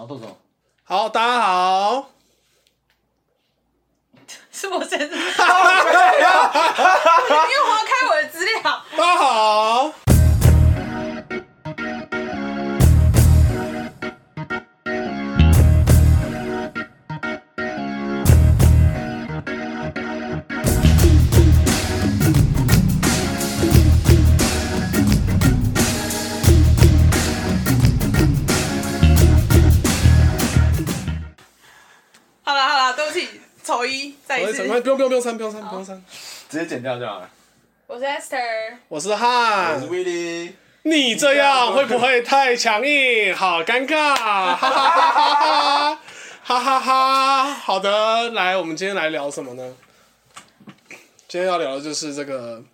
好，豆总，好，大家好，是我先，因 为 我要开我的资料。大家。好丑一，再一次。不用不用不用删不用删不用删。直接剪掉就好了。我是 Esther，我是汉我是，Willie，你这样会不会太强硬？好尴尬，哈哈哈哈哈，哈哈哈。好的，来，我们今天来聊什么呢？今天要聊的就是这个，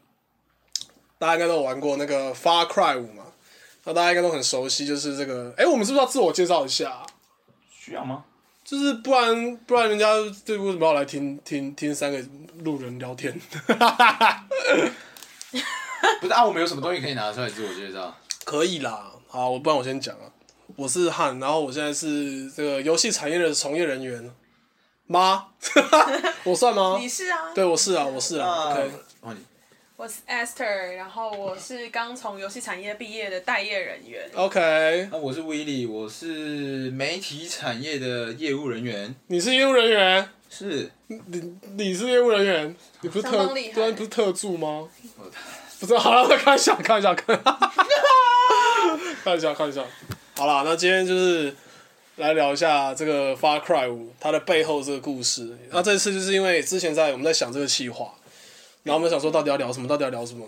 大家应该都有玩过那个《Far Cry 五》嘛，那大家应该都很熟悉，就是这个。哎、我们是不是要自我介绍一下？需要吗？就是不然不然人家这为什么要来听听听三个路人聊天？不是啊，我们有什么东西可以拿出来自我介绍？可以啦，好，我不然我先讲啊。我是汉，然后我现在是这个游戏产业的从业人员吗？我算吗你？是啊？对，我是啊，我是啊。OK，哦，你我是 Esther，然后我是刚从游戏产业毕业的待业人员。OK，那我是 w i l l y，我是媒体产业的业务人员。你是业务人员，是，你你是业务人员，你不是特不是特助吗我？不是，好了，开玩笑，开玩笑，开玩笑，开玩笑，开玩笑。好了，那今天就是来聊一下这个《Far Cry 五》它的背后这个故事。那这次就是因为之前在我们在想这个企划，然后我们想说到底要聊什么，到底要聊什么。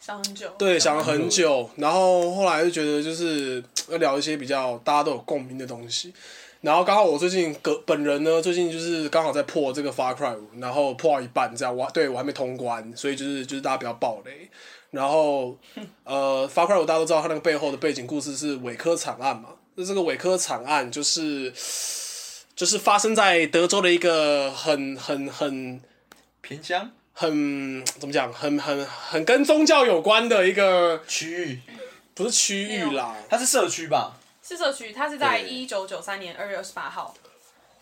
想很久。对，想了很久，然后后来就觉得就是要聊一些比较大家都有共鸣的东西。然后刚好我最近个本人呢，最近就是刚好在破这个 Far Cry 五，然后破到一半这样，我对我还没通关，所以就是就是大家不要暴雷。然后呃，Far Cry 五大家都知道它那个背后的背景故事是伪科惨案嘛，那这个伪科惨案就是就是发生在德州的一个很很很偏乡很怎么讲，很很很跟宗教有关的一个区域，不是区域啦，它是社区吧？是社区，它是在对一九九三年二月二十八号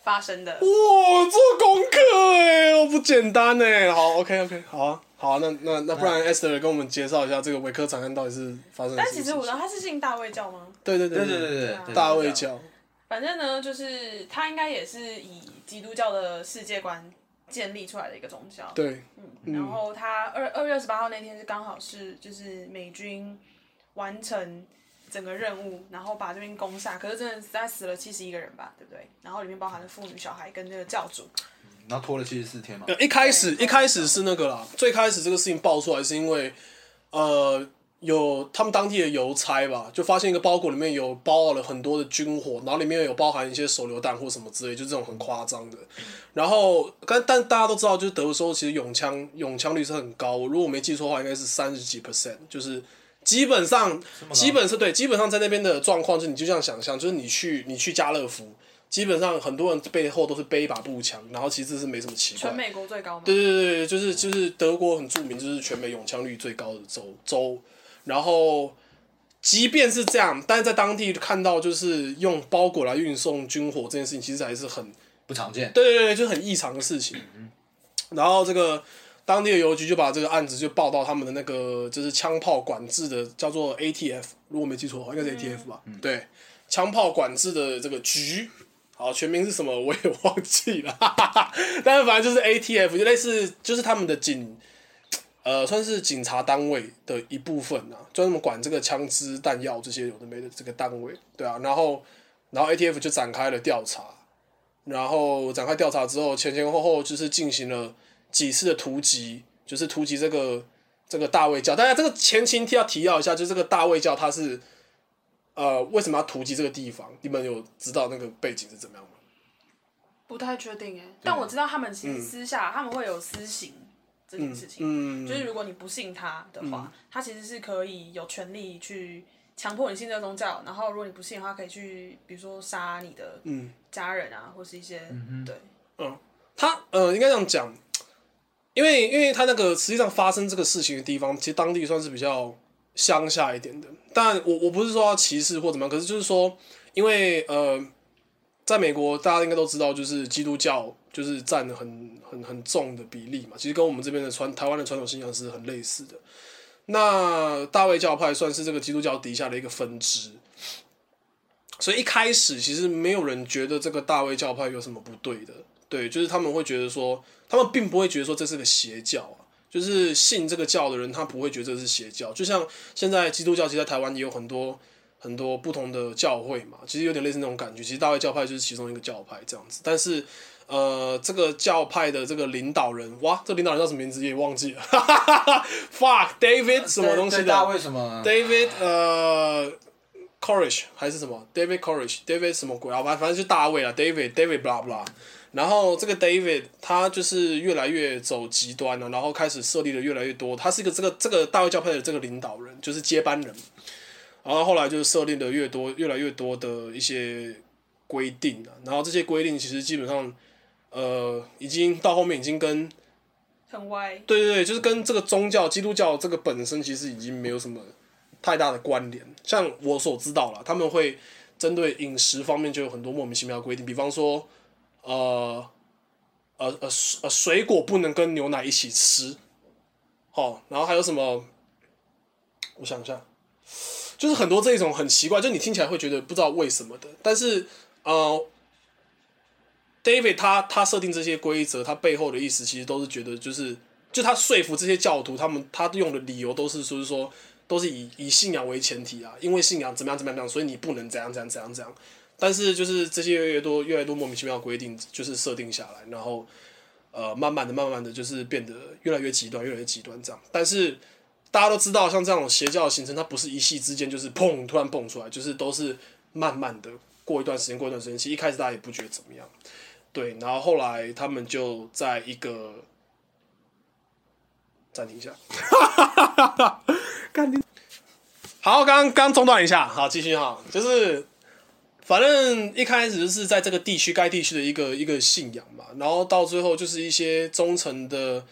发生的。哇，做功课哎，哦不简单哎。好，OK OK，好啊，好啊，那那那不然 Esther 跟我们介绍一下这个维克惨案到底是发生但什么事情？其实我知道他是信大卫教吗？对对对对对对对啊对，大卫教，反正呢，就是他应该也是以基督教的世界观建立出来的一个宗教。对，然后他二二月二十八号那天是刚好是就是美军完成整个任务，然后把这边攻下，可是真的实在死了七十一个人吧，对不对？然后里面包含了妇女、小孩跟那个教主。然后拖了七十四天嘛。呃一开始一开始是那个啦，最开始这个事情爆出来是因为呃。有他们当地的邮差吧，就发现一个包裹里面有包了很多的军火，然后里面有包含一些手榴弹或什么之类，就这种很夸张的。然后，但但大家都知道，就是德州其实拥枪拥枪率是很高，如果我没记错的话，应该是三十几 percent，就是基本上基本是对，基本上在那边的状况，就是你就这样想象，就是你去你去家乐福，基本上很多人背后都是背一把步枪，然后其实是没什么奇怪全。美国最高吗？对对对对，就是就是德国很著名，就是全美拥枪率最高的州州。然后，即便是这样，但是在当地看到就是用包裹来运送军火这件事情，其实还是很不常见。对对对，就很异常的事情。然后这个当地的邮局就把这个案子就报到他们的那个就是枪炮管制的叫做 ATF，如果没记错的话，应该是 ATF 吧？对，枪炮管制的这个局。好，全名是什么我也忘记了，哈哈哈。但是反正就是 ATF，就类似就是他们的警，呃，算是警察单位的一部分啊，专门管这个枪支弹药这些有的没的这个单位，对啊。然后，然后 ATF 就展开了调查，然后展开调查之后，前前后后就是进行了几次的突击，就是突击这个这个大卫教。大家这个前情提要提要一下，就是这个大卫教他是呃为什么要突击这个地方？你们有知道那个背景是怎么样吗？不太确定哎，但我知道他们其实私下、他们会有私刑这件事情，嗯，就是如果你不信他的话，他其实是可以有权利去强迫你信这个宗教，然后如果你不信的话，可以去比如说杀你的嗯。家人啊，或是一些、对。嗯他呃应该这样讲，因为因为他那个实际上发生这个事情的地方，其实当地算是比较乡下一点的。但我我不是说要歧视或怎么样，可是就是说，因为呃在美国大家应该都知道，就是基督教就是占很很很重的比例嘛，其实跟我们这边的传台湾的传统信仰是很类似的。那大卫教派算是这个基督教底下的一个分支，所以一开始其实没有人觉得这个大卫教派有什么不对的，对，就是他们会觉得说，他们并不会觉得说这是个邪教啊，就是信这个教的人他不会觉得这是邪教，就像现在基督教其实在台湾也有很多很多不同的教会嘛，其实有点类似那种感觉，其实大卫教派就是其中一个教派这样子，但是。呃，这个教派的这个领导人，哇，这领导人叫什么名字也忘记了，fuck David 什么东西的大卫什么？David 呃 Courage 还是什么？David Courage，David 什么鬼啊？反反正就大卫啊，David David blah blah。然后这个 David 他就是越来越走极端了，然后开始设立的越来越多。他是一个这个这个大卫教派的这个领导人，就是接班人。然后后来就是设立的越多，越来越多的一些规定啊。然后这些规定其实基本上。呃，已经到后面已经跟很歪，对对对，就是跟这个宗教基督教这个本身其实已经没有什么太大的关联。像我所知道了，他们会针对饮食方面就有很多莫名其妙的规定，比方说，呃，呃呃呃，水果不能跟牛奶一起吃，哦，然后还有什么？我想一下，就是很多这种很奇怪，就你听起来会觉得不知道为什么的，但是呃。David 他他设定这些规则，他背后的意思其实都是觉得就是就他说服这些教徒，他们他用的理由都是说是说都是以以信仰为前提啊，因为信仰怎么样怎么样，所以你不能怎样怎样怎样怎样。但是就是这些越来越多越来越多莫名其妙的规定，就是设定下来，然后呃慢慢的慢慢的就是变得越来越极端越来越极端这样。但是大家都知道，像这种邪教的形成，它不是一夕之间就是砰突然蹦出来，就是都是慢慢的过一段时间过一段时间，其实一开始大家也不觉得怎么样。对，然后后来他们就在一个暂停一下，干你好，刚刚中断一下，好，继续哈，就是反正一开始就是在这个地区该地区的一个一个信仰嘛，然后到最后就是一些忠诚的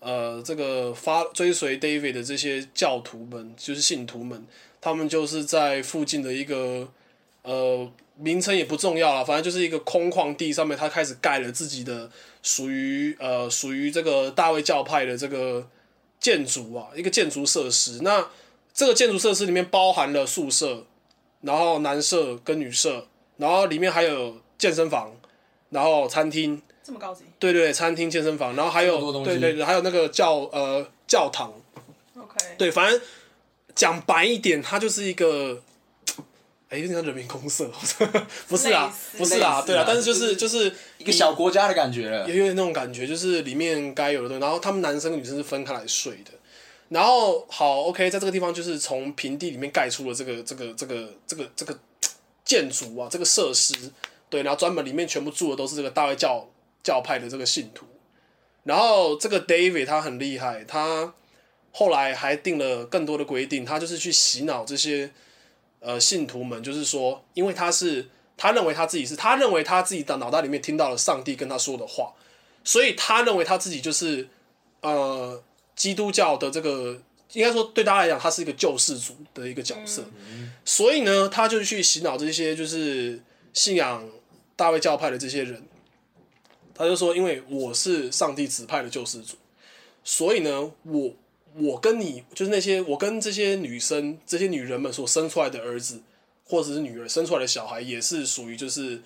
呃这个发追随 David 的这些教徒们，就是信徒们，他们就是在附近的一个呃。名称也不重要了，反正就是一个空旷地上面，他开始盖了自己的属于呃属于这个大卫教派的这个建筑啊，一个建筑设施。那这个建筑设施里面包含了宿舍，然后男舍跟女舍，然后里面还有健身房，然后餐厅。这么高级？对对，餐厅、健身房，然后还有对对，还有那个教呃教堂。OK。对，反正讲白一点，它就是一个。哎，有点像人民公社，不是啊，不是啊，对啊，但是就是就是一个小国家的感觉了，也有点那种感觉，就是里面该有的东西。然后他们男生跟女生是分开来睡的。然后好，OK，在这个地方就是从平地里面盖出了这个这个这个这个这个建筑啊，这个设施，对，然后专门里面全部住的都是这个大卫教教派的这个信徒。然后这个 David 他很厉害，他后来还定了更多的规定，他就是去洗脑这些。呃，信徒们就是说，因为他是他认为他自己是他认为他自己的脑袋里面听到了上帝跟他说的话，所以他认为他自己就是呃基督教的这个，应该说对他来讲，他是一个救世主的一个角色。所以呢，他就去洗脑这些就是信仰大卫教派的这些人，他就说，因为我是上帝指派的救世主，所以呢，我。我跟你就是那些我跟这些女生、这些女人们所生出来的儿子，或者是女儿生出来的小孩，也是属于就是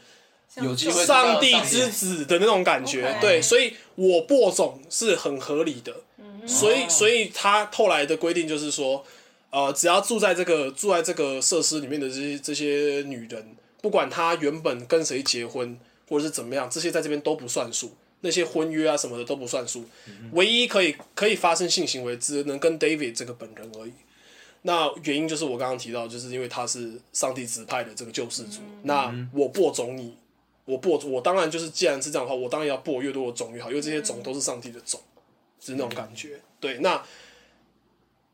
有机会上帝之子的那种感觉。对，所以我播种是很合理的。所以，所以他后来的规定就是说，呃，只要住在这个住在这个设施里面的这些这些女人，不管她原本跟谁结婚或者是怎么样，这些在这边都不算数。那些婚约啊什么的都不算数，唯一可以可以发生性行为只能跟 David 这个本人而已。那原因就是我刚刚提到，就是因为他是上帝指派的这个救世主。那我播种你，我播我当然就是既然是这样的话，我当然要播越多的种越好，因为这些种都是上帝的种，是那种感觉。对，那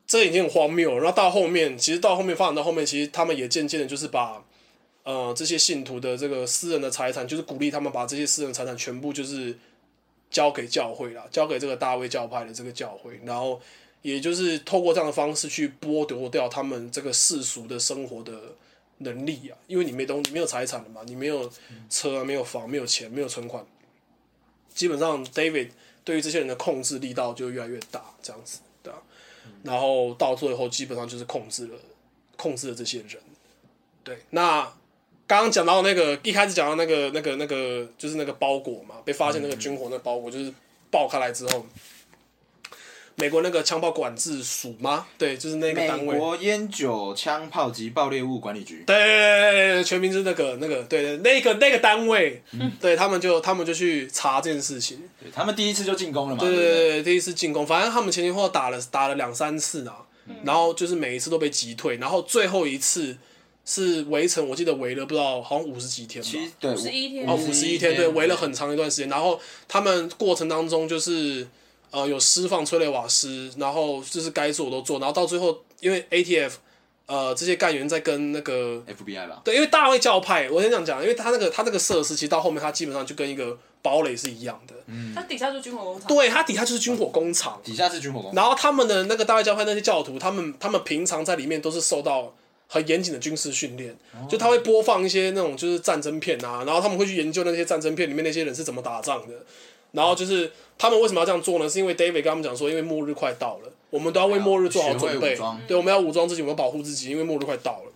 这已经很荒谬了。然后到后面，其实到后面发展到后面，其实他们也渐渐的，就是把呃这些信徒的这个私人的财产，就是鼓励他们把这些私人财产全部就是。交给教会了，交给这个大卫教派的这个教会，然后也就是透过这样的方式去剥夺掉他们这个世俗的生活的能力啊，因为你没东，你没有财产了嘛，你没有车啊，没有房，没有钱，没有存款，基本上 David 对于这些人的控制力道就越来越大，这样子，对啊，然后到最后基本上就是控制了控制了这些人，对，那刚刚讲到那个一开始讲到那个那个那个就是那个包裹嘛，被发现那个军火那个包裹就是爆开来之后。美国那个枪炮管制署吗？对，就是那个美单位。国烟酒、枪炮及爆裂物管理局。对对对对对，全名是那个那个，对对，那个那个单位，对他们就他们就去查这件事情。对他们第一次就进攻了嘛？对对不对对对，第一次进攻，反正他们前前后后打了打了两三次啊，然后就是每一次都被击退，然后最后一次是围城，我记得围了不知道好像五十几天吧。其实对十一天哦，五十一天，对，围了很长一段时间。然后他们过程当中就是呃有释放催泪瓦斯，然后就是该做都做，然后到最后因为 ATF 呃这些干员在跟那个 FBI 吧？对，因为大卫教派，我先这样讲，因为他那个他那个设施其实到后面他基本上就跟一个堡垒是一样的，嗯，他底下就是军火工厂。对，他底下就是军火工厂。底下是军火工厂。然后他们的那个大卫教派那些教徒，他们他们平常在里面都是受到很严谨的军事训练，就他会播放一些那种就是战争片啊，然后他们会去研究那些战争片里面那些人是怎么打仗的，然后就是他们为什么要这样做呢？是因为 David 跟他们讲说，因为末日快到了，我们都要为末日做好准备。对，我们要武装自己，我们要保护自己，因为末日快到了，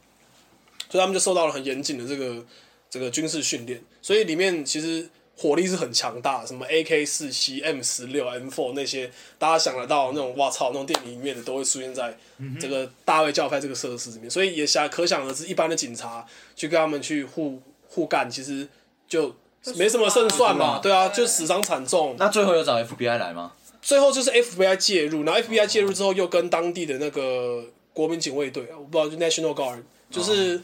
所以他们就受到了很严谨的这个这个军事训练，所以里面其实火力是很强大，什么 AK 四七、M 十六、M four 那些，大家想得到那种，哇操，那种电影里面的都会出现在这个大卫教派这个设施里面，所以也想可想而知，一般的警察去跟他们去互互干，其实就没什么胜算嘛，对啊，就死伤惨重。那最后有找 FBI 来吗？最后就是 FBI 介入，然后 FBI 介入之后，又跟当地的那个国民警卫队，我不知道就 National Guard，就是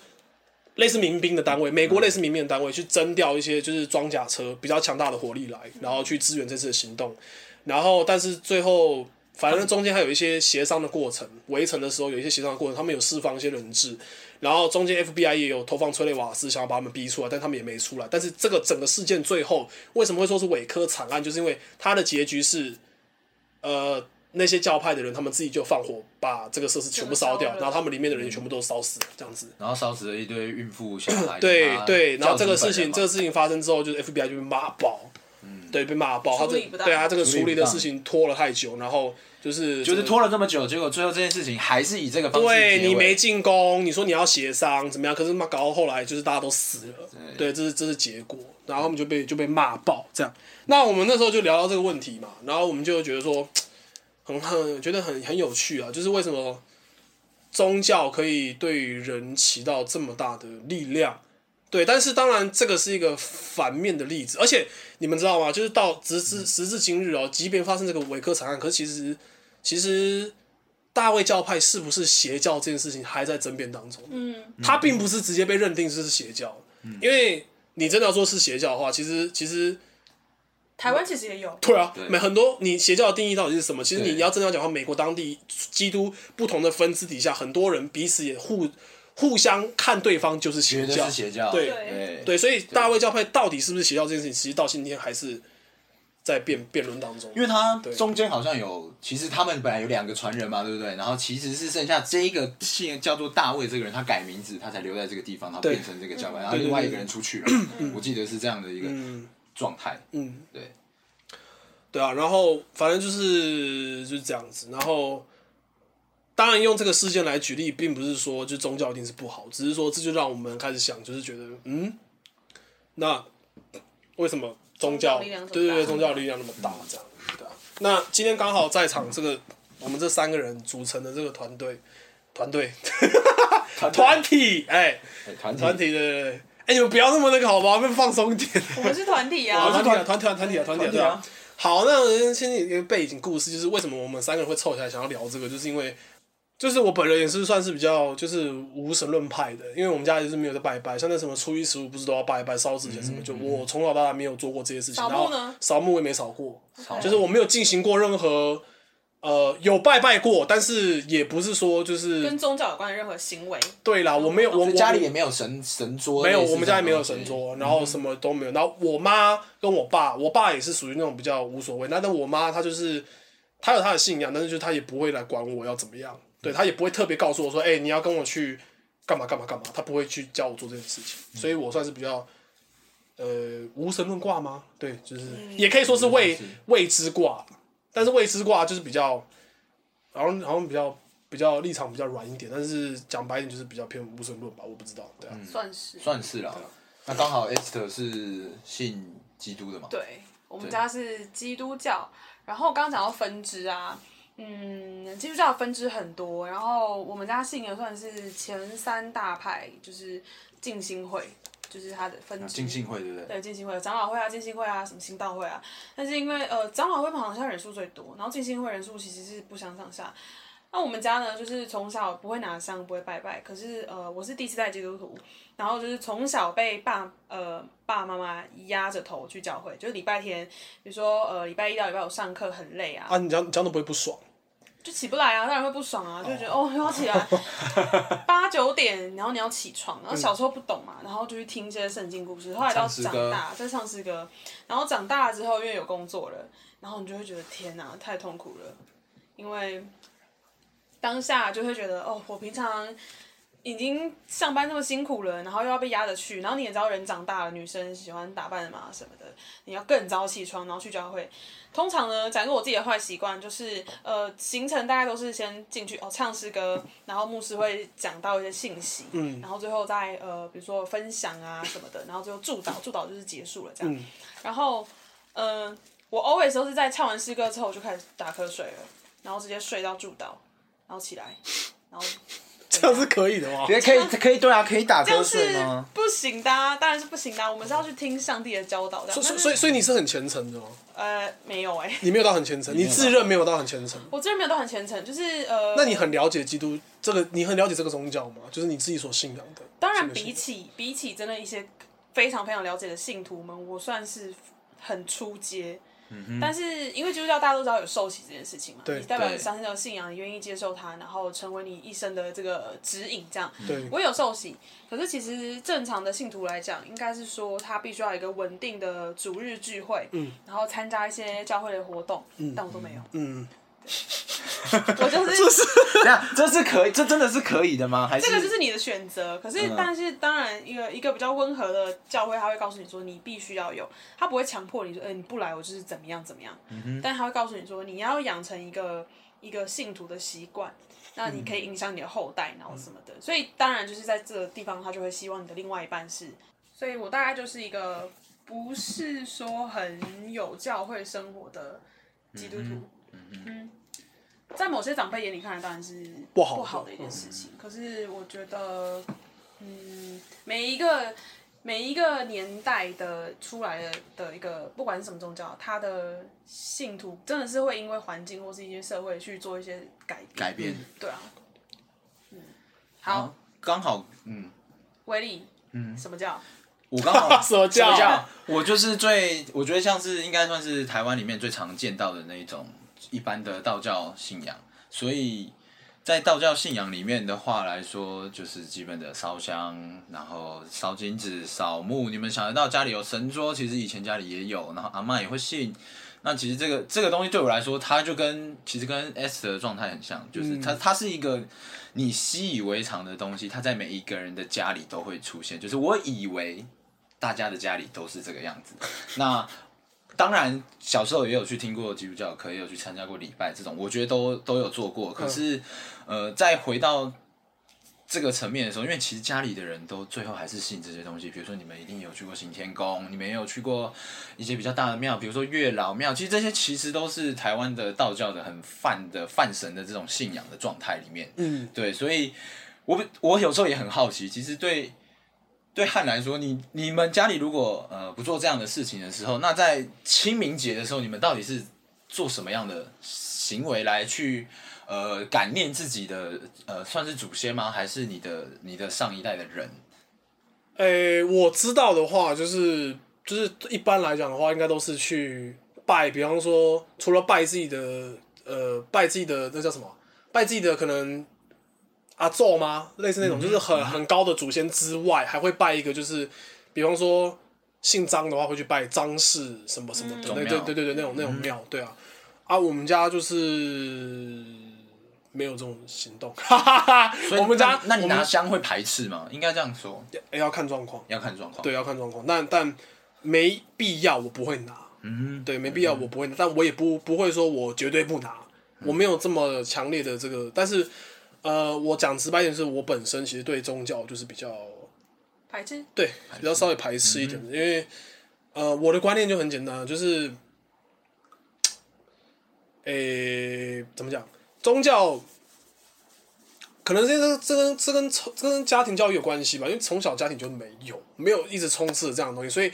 类似民兵的单位，美国类似民兵的单位去征调一些就是装甲车比较强大的火力来，然后去支援这次的行动。然后，但是最后反正中间还有一些协商的过程，围城的时候有一些协商的过程，他们有释放一些人质，然后中间 FBI 也有投放催泪瓦斯，想要把他们逼出来，但他们也没出来。但是这个整个事件最后为什么会说是伪科惨案，就是因为它的结局是，呃，那些教派的人他们自己就放火把这个设施全部烧掉，然后他们里面的人全部都烧死了，这样子。然后烧死了一堆孕妇、小孩。对对，然后这个事情，这个事情发生之后，就是 FBI 就被骂爆，对，被骂爆。他这对他这个处理的事情拖了太久，然后就是就是拖了这么久，结果最后这件事情还是以这个方式对你没进攻，你说你要协商怎么样？可是妈搞到后来就是大家都死了，对，这是这是结果，然后他们就被就被骂爆这样。那我们那时候就聊到这个问题嘛，然后我们就觉得说，很很觉得很很有趣啊，就是为什么宗教可以对人起到这么大的力量？对，但是当然这个是一个反面的例子，而且你们知道吗？就是到直至时至今日哦，即便发生这个伪科惨案，可是其实其实大卫教派是不是邪教这件事情还在争辩当中。嗯，他并不是直接被认定是邪教，因为你真的要说是邪教的话，其实其实台湾其实也有。对啊很多你邪教的定义到底是什么？其实你要真的要讲的话，美国当地基督不同的分支底下，很多人彼此也互互相看对方就是邪教觉得是，邪教。对对对，所以大卫教派到底是不是邪教这件事情，其实到今天还是在辩辩论当中。因为他中间好像有，其实他们本来有两个传人嘛，对不对？然后其实是剩下这一个姓叫做大卫这个人，他改名字，他才留在这个地方，然后变成这个教派，然后另外一个人出去了。我记得是这样的一个嗯状态。嗯，对，对啊，然后反正就是就是这样子，然后当然用这个事件来举例，并不是说就宗教一定是不好，只是说这就让我们开始想，就是觉得嗯，那为什么宗教宗教力量这么大对对对宗教力量那么大这样对啊？那今天刚好在场这个我们这三个人组成的这个团队团队 团体哎对团体。团体的哎、你们不要那么那个好吗？被放松一点。我们是团体啊，啊，团体啊，团体啊，团体啊，团体啊，对啊团体啊。好，那先一个背景故事，就是为什么我们三个人会凑起来想要聊这个，就是因为，就是我本人也是算是比较就是无神论派的，因为我们家也是没有在拜拜，像那什么初一十五不是都要拜拜烧纸钱什么，就我从小到大没有做过这些事情。然后扫墓呢扫墓我也没扫过，就是我没有进行过任何呃有拜拜过，但是也不是说就是跟宗教有关的任何行为。对啦，我没有我们家里也没有神神桌，没有，我们家里没有。神桌，然后什么都没有。然后我妈跟我爸，我爸也是属于那种比较无所谓，那但我妈她就是她有她的信仰，但是就她也不会来管我要怎么样，对她也不会特别告诉我说，哎、你要跟我去干嘛干嘛干嘛，她不会去教我做这件事情，所以我算是比较呃无神论卦吗？对，就是、也可以说是未是。未知卦，但是未知卦就是比较，好像好像比较比较立场比较软一点，但是讲白一点就是比较偏无神论吧，我不知道，对啊，算是。算是啦。那刚好 Esther 是信基督的嘛？对，我们家是基督教，然后刚刚讲到分支啊，嗯，基督教分支很多，然后我们家信的算是前三大派，就是静心会，就是他的分支。啊信会对不对？对，进信会、长老会啊、进信会啊、什么新道会啊，但是因为呃长老会好像人数最多，然后进信会人数其实是不相上下。那我们家呢，就是从小不会拿香，不会拜拜，可是呃我是第四代基督徒，然后就是从小被爸呃爸爸妈妈压着头去教会，就是礼拜天，比如说呃礼拜一到礼拜五上课很累啊，啊，你这样你这样都不会不爽，就起不来啊，当然会不爽啊，就会觉得哦。又要起来，八九点，然后你要起床，然后小时候不懂嘛，然后就去听一些圣经故事，后来到长大在唱诗歌，然后长大了之后因为有工作了，然后你就会觉得天哪，太痛苦了，因为当下就会觉得哦，我平常。已经上班那么辛苦了，然后又要被压着去，然后你也知道人长大了，女生喜欢打扮嘛什么的，你要更早起床，然后去教会。通常呢，讲一个我自己的坏习惯，就是呃，行程大概都是先进去哦唱诗歌，然后牧师会讲到一些信息，嗯然后最后再呃，比如说分享啊什么的，然后最后祝祷，祝祷就是结束了这样。嗯然后呃，我 always 都是在唱完诗歌之后我就开始打瞌睡了，然后直接睡到祝祷，然后起来，然后 这样是可以的吗？也可以可以对啊，可以打瞌睡吗？不行的、啊，当然是不行的啊、我们是要去听上帝的教导的。所以所以所以你是很虔诚的吗？呃，没有哎、你没有到很虔诚，你自认没有到很虔诚。我自认没有到很虔诚，就是呃。那你很了解基督这个，你很了解这个宗教吗？就是你自己所信仰的。当然，比起比起真的一些非常非常了解的信徒们，我算是很出街。但是因为基督教大家都知道有受洗这件事情嘛，你代表你相信这个信仰，你愿意接受它，然后成为你一生的这个指引，这样。对，我有受洗，可是其实正常的信徒来讲，应该是说他必须要有一个稳定的主日聚会，嗯。然后参加一些教会的活动，但我都没有，嗯，我就是这样 这是可以，这真的是可以的吗？还是这个就是你的选择。可是，嗯但是当然，一个一个比较温和的教会，他会告诉你说，你必须要有，他不会强迫你说，呃，你不来，我就是怎么样怎么样。但他会告诉你说，你要养成一个一个信徒的习惯，那你可以影响你的后代，然后什么的。所以，当然就是在这个地方，他就会希望你的另外一半是。所以我大概就是一个不是说很有教会生活的基督徒。嗯在某些长辈眼里看来，当然是不好的不好的一件事情。可是我觉得，嗯，每一个每一个年代的出来的的一个，不管是什么宗教，他的信徒真的是会因为环境或是一些社会去做一些改变。改变？对啊，嗯，好，刚好，嗯，威力，嗯，什么叫？我刚好 什么叫什么叫？我就是最，我觉得像是应该算是台湾里面最常见到的那一种一般的道教信仰，所以在道教信仰里面的话来说，就是基本的烧香，然后烧金纸、扫墓。你们想得到家里有神桌，其实以前家里也有，然后阿妈也会信。那其实这个 这个东西对我来说，它就跟其实跟 S 的状态很像，就是它它是一个你习以为常的东西，它在每一个人的家里都会出现。就是我以为大家的家里都是这个样子。那当然，小时候也有去听过基督教课，也有去参加过礼拜这种，我觉得都都有做过。可是，呃，再回到这个层面的时候，因为其实家里的人都最后还是信这些东西。比如说，你们一定有去过行天宫，你们也有去过一些比较大的庙，比如说月老庙。其实这些其实都是台湾的道教的很泛的泛神的这种信仰的状态里面。嗯，对，所以我不我有时候也很好奇，其实对对汉来说，你你们家里如果呃不做这样的事情的时候，那在清明节的时候，你们到底是做什么样的行为来去呃感念自己的呃算是祖先吗？还是你的你的上一代的人？诶、我知道的话，就是就是一般来讲的话，应该都是去拜，比方说除了拜自己的呃拜自己的那叫什么，拜自己的可能阿宙吗？类似那种，就是很很高的祖先之外，还会拜一个就是，比方说姓张的话，会去拜张氏什么什么对对对对对，那种那种庙，对啊。啊，我们家就是没有这种行动。哈哈哈。我们家那那你们拿香会排斥吗？应该这样说，要要看状况，要看状况。对，要看状况。但但没必要，我不会拿。嗯，对，没必要，我不会拿，但我也不不会说我绝对不拿，我没有这么强烈的这个。但是，呃，我讲直白一点，是我本身其实对宗教就是比较排斥，对比较稍微排斥一点的，因为呃，我的观念就很简单，就是，诶、怎么讲？宗教可能这个这跟这跟这跟家庭教育有关系吧，因为从小家庭就没有没有一直充斥着这样的东西，所以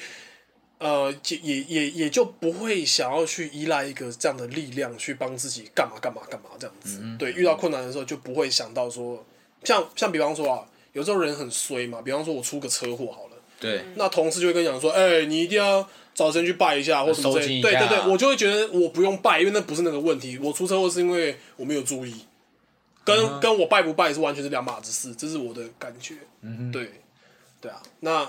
呃，也也也也就不会想要去依赖一个这样的力量去帮自己干嘛干嘛干嘛这样子。对，遇到困难的时候就不会想到说，像像比方说啊，有时候人很衰嘛，比方说我出个车祸好了。对，那同事就会跟你讲说，哎、你一定要找时间去拜一下，或什么之类对对对，我就会觉得我不用拜，因为那不是那个问题。我出车祸是因为我没有注意，跟、跟我拜不拜是完全是两码子事，这是我的感觉。嗯对，对啊，那。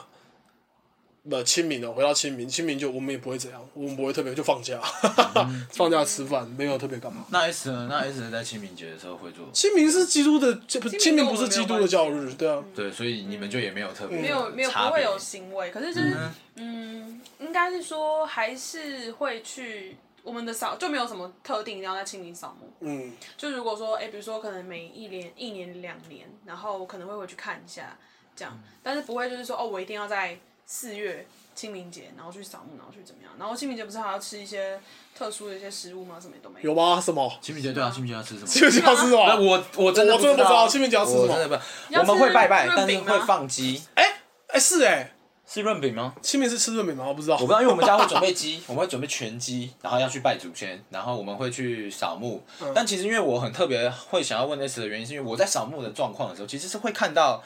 不清明了，回到清明，清明就我们也不会怎样，我们不会特别就放假，放假吃饭，没有特别干嘛。那 S 呢？那 S 在清明节的时候会做，清明是基督的，这不清明不是基督的教日，对啊，对，所以你们就也没有特别没有没有不会有行为，可是就是嗯，应该是说还是会去我们的扫就没有什么特定一定要在清明扫墓。嗯，就如果说，哎、比如说可能每一年、一年、两年，然后我可能会回去看一下，这样，但是不会就是说，哦，我一定要在四月清明节，然后去扫墓，然后去怎么样？然后清明节不是还要吃一些特殊的一些食物吗？什么也都没有。有吗？什么？清明节对啊，清明节要吃什么？清明节要吃什么？那我我真的我真的不知道清明节要吃什么我真的不知道。我们会拜拜，但是会放鸡。哎、是哎、是润饼吗？清明是吃润饼吗？我不知道。我不知道，因为我们家会准备鸡，我们会准备全鸡，然后要去拜祖先，然后我们会去扫墓。嗯但其实因为我很特别会想要问 S 的原因，是因为我在扫墓的状况的时候，其实是会看到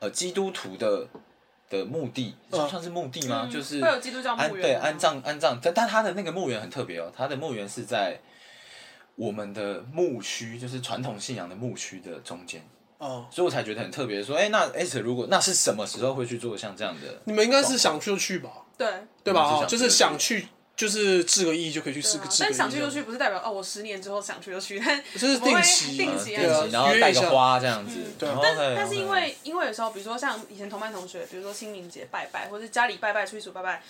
呃基督徒的的墓地，嗯算是墓地吗？嗯就是会有基督教墓安园对安葬安葬，但但他的那个墓园很特别哦，他的墓园是在我们的墓区，就是传统信仰的墓区的中间。哦、所以我才觉得很特别，说，哎、那 S 如果那是什么时候会去做像这样的？你们应该是想去就去吧，对，对吧？就是想去，就是治个意就可以去对啊致个致个意。但想去就去，不是代表哦，我十年之后想去就去，但 就是定期定期然后带个花这样子。对但但是因为因为有时候，比如说像以前同班同学，比如说清明节拜拜，或者家里拜拜、出去煮拜拜，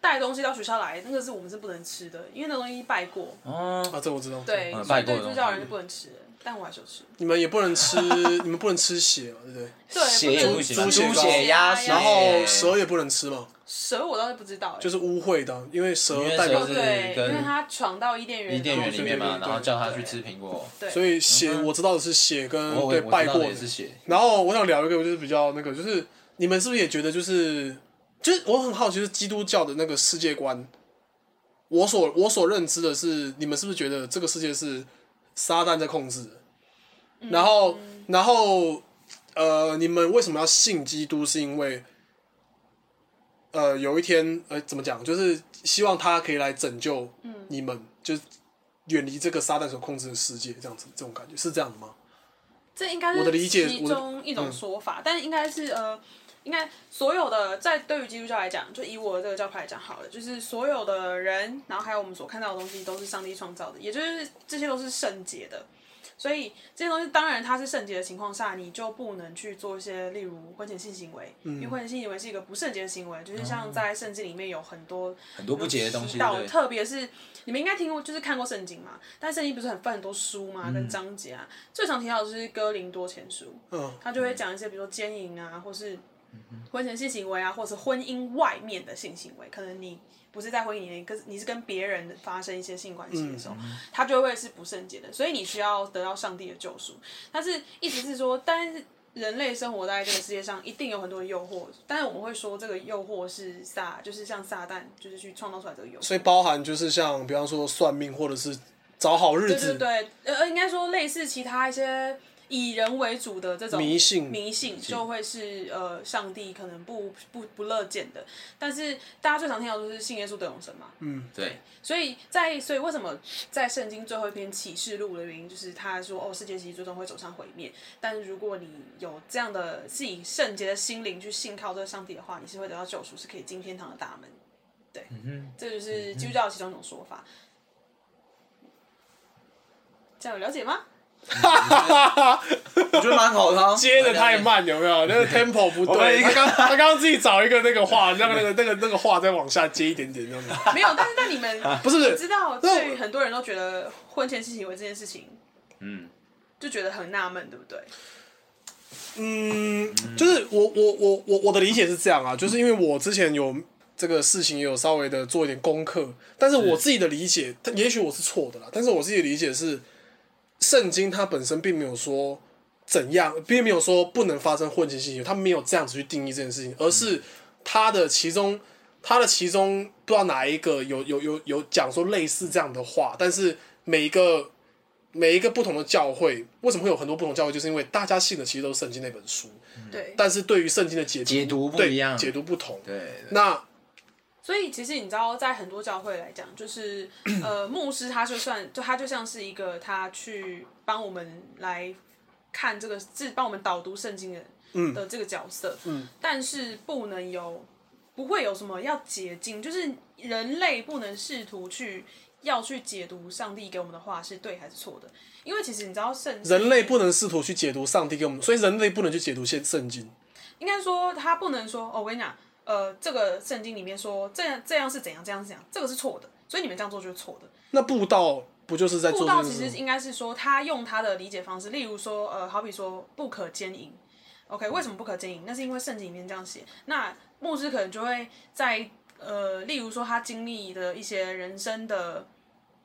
带东西到学校来，那个是我们是不能吃的，因为那东西拜过，哦，啊，这我知道。对，嗯所以拜过的东西对基督教人是不能吃的，但我还是有吃。你们也不能吃，你们不能吃血嘛，对不对？对，不能血也不行，猪血猪血、鸭血，然后蛇也不能吃嘛，蛇我倒是不知道欸，就是污秽的，因为蛇代表蛇是对，跟因为他闯到伊甸园，伊甸园里面嘛，然后叫他去吃苹果。对，所以血我知道的是血跟对拜过的。是血，然后我想聊一个，就是比较那个，就是你们是不是也觉得就是，就是我很好奇，是基督教的那个世界观，我所我所认知的是，你们是不是觉得这个世界是撒旦在控制？然后，然后，呃，你们为什么要信基督？是因为，呃，有一天，呃，怎么讲？就是希望他可以来拯救你们，就是远离这个撒旦所控制的世界，这样子，这种感觉是这样的吗？这应该是我的理解其中一种嗯说法，但应该是呃，应该所有的在对于基督教来讲，就以我的这个教派来讲好了，就是所有的人，然后还有我们所看到的东西都是上帝创造的，也就是这些都是圣洁的。所以这些东西当然它是圣洁的情况下，你就不能去做一些例如婚前性行为，因为婚前性行为是一个不圣洁的行为，就是像在圣经里面有很多很多不洁的东西？特别是你们应该听过，就是看过圣经嘛。但圣经不是很分很多书嘛，嗯跟章节啊。最常提到的就是哥林多前书，嗯，他就会讲一些，比如说奸淫啊，或是婚前性行为啊，或是婚姻外面的性行为，可能你不是在婚姻里面，跟你是跟别人发生一些性关系的时候，他就会是不圣洁的，所以你需要得到上帝的救赎。但是意思是说，但是。人类生活在这个世界上，一定有很多的诱惑，但是我们会说这个诱惑是撒，就是像撒旦，就是去创造出来这个诱惑。所以包含就是像比方说算命或者是找好日子对子，对对，呃，应该说类似其他一些以人为主的这种迷信迷信就会是呃上帝可能不不不乐见的。但是大家最常听到就是信耶稣得永生嘛，嗯对，所以在所以为什么在圣经最后一篇启示录的原因，就是他说哦，世界其实最终会走向毁灭。但是如果你有这样的是以圣洁的心灵去信靠这个上帝的话，你是会得到救赎，是可以进天堂的大门。对，这就是基督教的其中一种说法。这样有了解吗？我觉得蛮好的啊，接的太慢，有没有？那个 tempo 不对。他刚他刚刚自己找一个那个话，让那个那个那个话再往下接一点点，这样子。没有，但是那你们 不是不是知道，那对于很多人都觉得婚前性行为这件事情，嗯，就觉得很纳闷，对不对？嗯，就是我我我我我的理解是这样啊，就是因为我之前有这个事情也有稍微的做一点功课，但是我自己的理解，但也许我是错的啦，但是我自己的理解是，圣经它本身并没有说怎样，并没有说不能发生婚前性行为，它没有这样子去定义这件事情，而是它的其中它的其中不知道哪一个有有有有讲说类似这样的话，但是每一个。每一个不同的教会，为什么会有很多不同教会？就是因为大家信的其实都是圣经那本书，对。但是对于圣经的解读解读不一样解读不同。对，对那所以其实你知道，在很多教会来讲，就是呃，牧师他就算就他就像是一个他去帮我们来看这个，是帮我们导读圣经的的这个角色。嗯。但是不能有，不会有什么要解禁，就是人类不能试图去要去解读上帝给我们的话是对还是错的，因为其实你知道圣人类不能试图去解读上帝给我们，所以人类不能去解读现圣经。应该说他不能说哦，我跟你讲，呃，这个圣经里面说这样这样是怎样，这样是怎样，这个是错的，所以你们这样做就是错的。那布道不就是在做布道？其实应该是说他用他的理解方式，例如说呃，好比说不可奸淫。OK，为什么不可奸淫？那是因为圣经里面这样写。那牧师可能就会在呃，例如说他经历的一些人生的。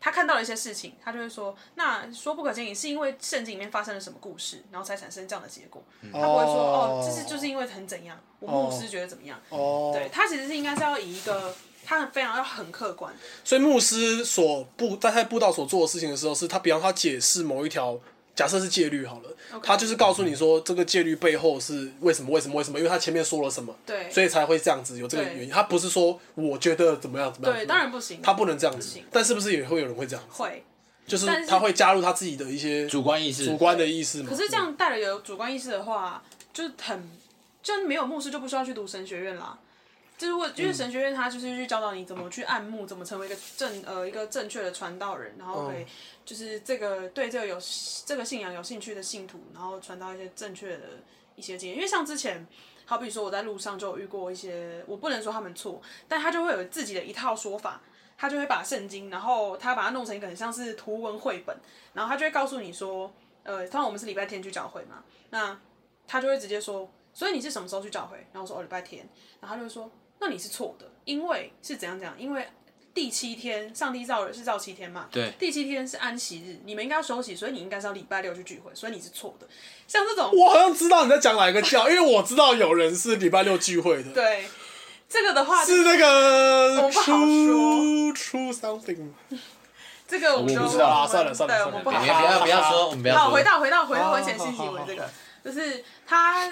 他看到了一些事情，他就会说：“那说不可见也是因为圣经里面发生了什么故事，然后才产生这样的结果。他不会说哦，这是就是因为很怎样，我牧师觉得怎么样。哦，对他其实是应该是要以一个他非常要很客观。所以牧师所布在他布道所做的事情的时候，是他比方他解释某一条。假设是戒律好了他就是告诉你说这个戒律背后是为什么为什么为什么，因为他前面说了什么，对所以才会这样子有这个原因。他不是说我觉得怎么样怎么样，对，当然不行。他不能这样子，但是不是也会有人会这样子？会，就是他会加入他自己的一些主观意识，主观的意识嘛。可是这样带了有主观意识的话，就是很，就没有牧师就不需要去读神学院啦。就是我，因为神学院它就是去教导你怎么去按牧，怎么成为一个正呃一个正确的传道人，然后可以就是这个对这个有这个信仰有兴趣的信徒，然后传到一些正确的一些经验。因为像之前，好比说我在路上就有遇过一些，我不能说他们错，但他就会有自己的一套说法，他就会把圣经，然后他把它弄成一个很像是图文绘本，然后他就会告诉你说，呃，通常我们是礼拜天去教会嘛，那他就会直接说，所以你是什么时候去教会？然后我说哦礼拜天，然后他就会说，那你是错的，因为是怎样怎样，因为第七天上帝造人是造七天嘛，对第七天是安息日，你们应该要休息，所以你应该是要礼拜六去聚会，所以你是错的。像这种，我好像知道你在讲哪一个教，因为我知道有人是礼拜六聚会的，对这个的话，是那个我不好 true true something。这个我们就不知道啊算了算了对，算了我们不好不要不要说，我们不要好，回到回到回婚前性行为这个，就是它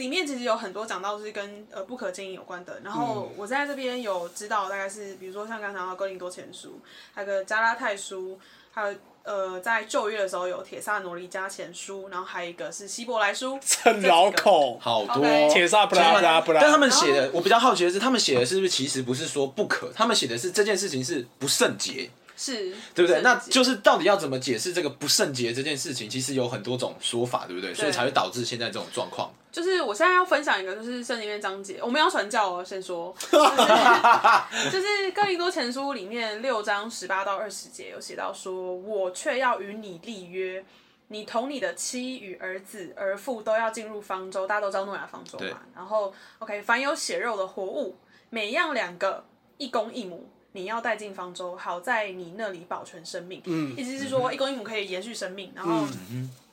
里面其实有很多讲到是跟呃不可经营有关的。然后我在这边有知道，大概是比如说像刚才讲到哥林多前书，还有个加拉太书，还有呃在旧约的时候有铁萨罗尼加前书，然后还有一个是希伯来书，很绕口，好多铁萨布拉布拉布拉。但他们写的，我比较好奇的是，他们写的是不是其实不是说不可，他们写的是这件事情是不圣洁，是，对不对？那就是到底要怎么解释这个不圣洁这件事情，其实有很多种说法，对不对？所以才会导致现在这种状况。就是我现在要分享一个，就是圣经里面章节，我们要传教哦，先说，就是就是哥林多前书里面六章十八到二十节有写到说，我却要与你立约，你同你的妻与儿子、儿妇都要进入方舟，大家都知道诺亚方舟嘛。然后，OK，凡有血肉的活物，每样两个，一公一母。你要带进方舟，好在你那里保全生命。嗯意思是说，一公一母可以延续生命，然后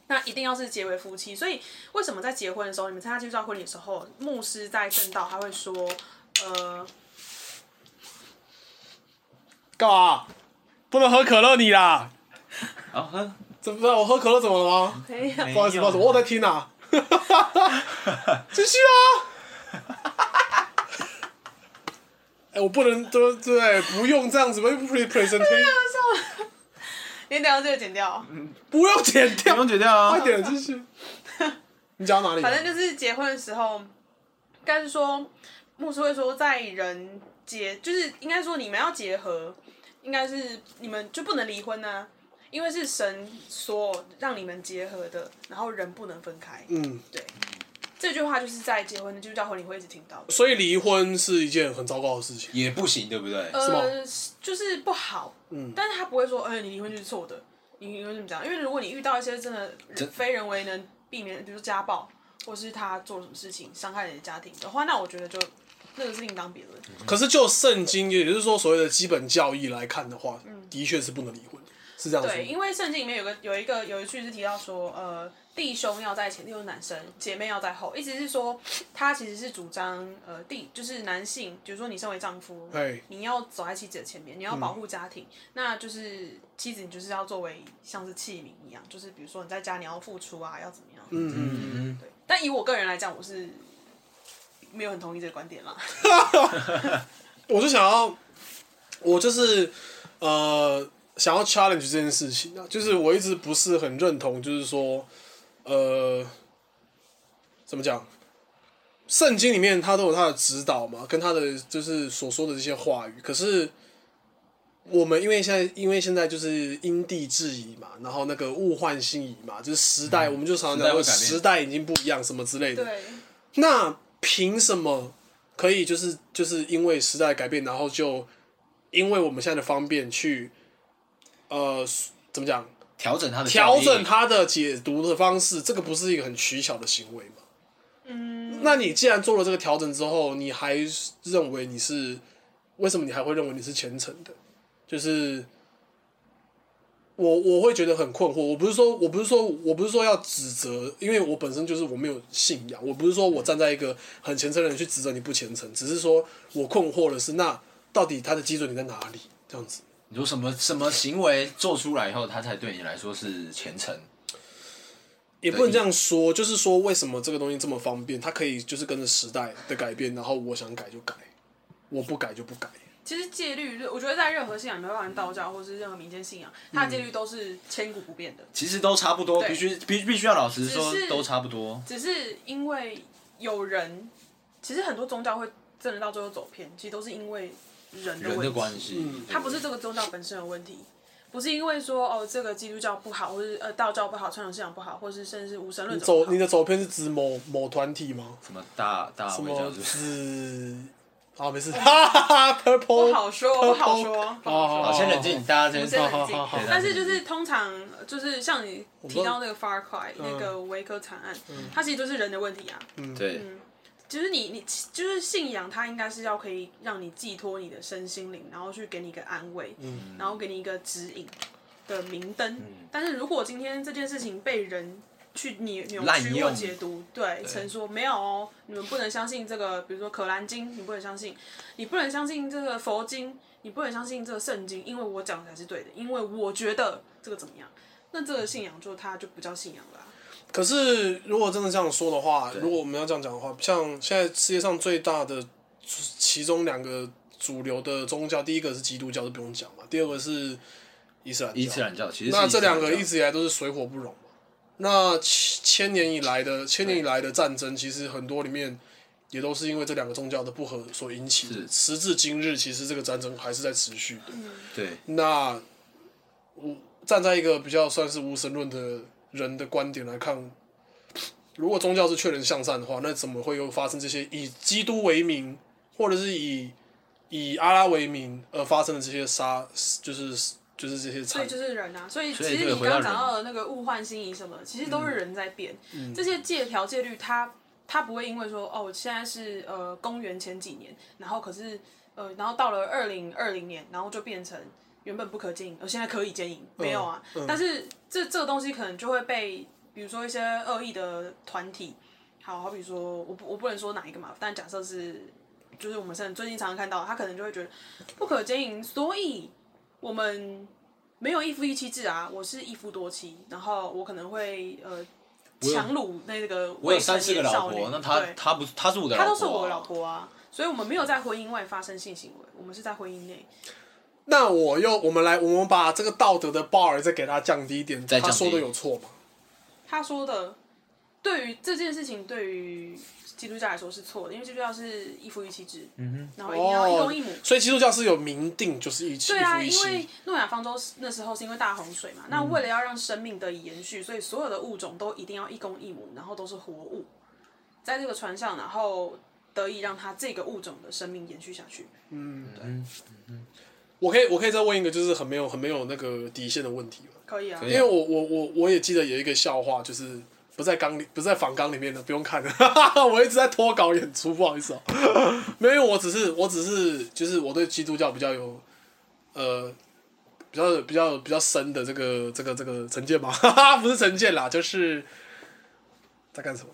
那一定要是结为夫妻。所以为什么在结婚的时候，你们参加基督教婚礼的时候，牧师在正道他会说，呃，干嘛？不能喝可乐你啦？啊喝，怎么我喝可乐怎么了吗？没有，不好意思，不好意思，我在听啊。继续啊！哎、我不能都对，不用这样子吧？pre presentation 你等一下这个剪掉。嗯不用剪掉不，用剪掉啊快。点继续。你讲到哪里？反正就是结婚的时候，应该是说牧师会说，在人结，就是应该说你们要结合，应该是你们就不能离婚呢、因为是神所让你们结合的，然后人不能分开。嗯，对，这句话就是在结婚的基督教婚礼会一直听到的。所以离婚是一件很糟糕的事情。也不行，对不对？呃，就是不好，嗯，但是他不会说，哎、你离婚就是错的，你离婚怎么讲？因为如果你遇到一些真的非人为能避免，比如说家暴，或是他做了什么事情伤害你的家庭的话，那我觉得就那个是另当别论。可是就圣经，也就是说所谓的基本教义来看的话，的确是不能离婚的，是这样说对，吗。因为圣经里面有个有一个有一句是提到说，呃，弟兄要在前，例如男生，姐妹要在后，意思是说他其实是主张，呃，弟就是男性，比如说你身为丈夫，嘿你要走在妻子的前面，你要保护家庭，那就是妻子，你就是要作为像是器皿一样，就是比如说你在家你要付出啊，要怎么样？嗯嗯嗯，对。但以我个人来讲，我是没有很同意这个观点啦。我就想要，我就是呃，想要 challenge 这件事情啊，就是我一直不是很认同，就是说，呃，怎么讲？圣经里面他都有他的指导嘛，跟他的就是所说的这些话语。可是我们因为现在因为现在就是因地制宜嘛，然后那个物换星移嘛，就是时代，我们就常常讲说时代会改变时代已经不一样什么之类的。对，那凭什么可以就是就是因为时代改变，然后就因为我们现在的方便去呃怎么讲调整他的调整他的解读的方式，这个不是一个很取巧的行为吗？嗯，那你既然做了这个调整之后，你还认为你是为什么你还会认为你是虔诚的？就是我我会觉得很困惑。我不是说我不是说我不是说要指责，因为我本身就是我没有信仰，我不是说我站在一个很虔诚的人去指责你不虔诚，只是说我困惑的是，那到底他的基准点在哪里？这样子。你说什么什么行为做出来以后，他才对你来说是虔诚？也不能这样说，就是说为什么这个东西这么方便，它可以就是跟着时代的改变，然后我想改就改，我不改就不改。其实戒律，我觉得在任何信仰，没有包道教或是任何民间信仰，它的戒律都是千古不变的。其实都差不多，必须必必须要老实说，都差不多。只是因为有人，其实很多宗教会真的到最后走偏，其实都是因为人的人。的关系，嗯它不是这个宗教本身的问题，不是因为说哦这个基督教不好，或是呃道教不好，传统信仰不好，或是甚至是无神论者走你的走偏是指某某团体吗？什么大大什么是？好，没事。哈哈哈，purple。好说，不好说，不好说。好好，先冷静，大家先冷静好好好但是就是通常就是像你提到那个 Far Cry 嗯那个维科惨案，它其实就是人的问题啊。嗯对，就是你你就是信仰，它应该是要可以让你寄托你的身心灵，然后去给你一个安慰，嗯然后给你一个指引的明灯。但是如果今天这件事情被人去扭扭曲或解读，对，成说没有哦，你们不能相信这个，比如说《可兰经》，你不能相信，你不能相信这个佛经，你不能相信这个圣经，因为我讲的才是对的，因为我觉得这个怎么样，那这个信仰就它就不叫信仰了啊、可是如果真的这样说的话，如果我们要这样讲的话，像现在世界上最大的其中两个主流的宗教，第一个是基督教，就不用讲嘛，第二个是伊斯兰教。伊斯兰教其实那这两个一直以来都是水火不容嘛。那千千年以来的千年以来的战争，其实很多里面也都是因为这两个宗教的不合所引起的。时至今日，其实这个战争还是在持续的。对那我站在一个比较算是无神论的人的观点来看，如果宗教是劝人向善的话，那怎么会又发生这些以基督为名，或者是以以阿拉为名而发生的这些杀，就是就是这些所以就是人啊，所以其实你刚刚讲到的那个物换星移什么，其实都是人在变。这些戒条戒律它，它不会因为说哦，现在是呃公元前几年，然后可是呃，然后到了二零二零年，然后就变成原本不可经营，而现在可以经营，没有啊。但是这这个东西可能就会被，比如说一些恶意的团体，好好比说我不我不能说哪一个嘛，但假设是。就是我们现在最近常常看到，他可能就会觉得不可经营，所以我们没有一夫一妻制啊，我是一夫多妻，然后我可能会呃强掳那个我有未成三四个老婆，那他对他不他是我的老婆啊，她都是我的老婆啊，所以我们没有在婚姻外发生性行为，我们是在婚姻内。那我又我们来，我们把这个道德的 bar 再给他降低一点，再他说的有错吗？他说的对于这件事情，对于基督教来说是错的，因为基督教是一夫一妻制，嗯然后一定要一哦公一母。所以基督教是有明定就是一妻对啊，因为，诺亚方舟那时候是因为大洪水嘛，那为了要让生命得以延续，所以所有的物种都一定要一公一母，然后都是活物，在这个船上，然后得以让它这个物种的生命延续下去。我可以我可以再问一个就是很没有很没有那个底线的问题吗？可以啊，因为我我我我也记得有一个笑话，就是不在缸里，不在房缸里面的，不用看了。我一直在脱稿演出，不好意思哦、没有，我只是我只是就是我对基督教比较有呃比较比较比较深的这个这个这个成见嘛，不是成见啦，就是在干什么？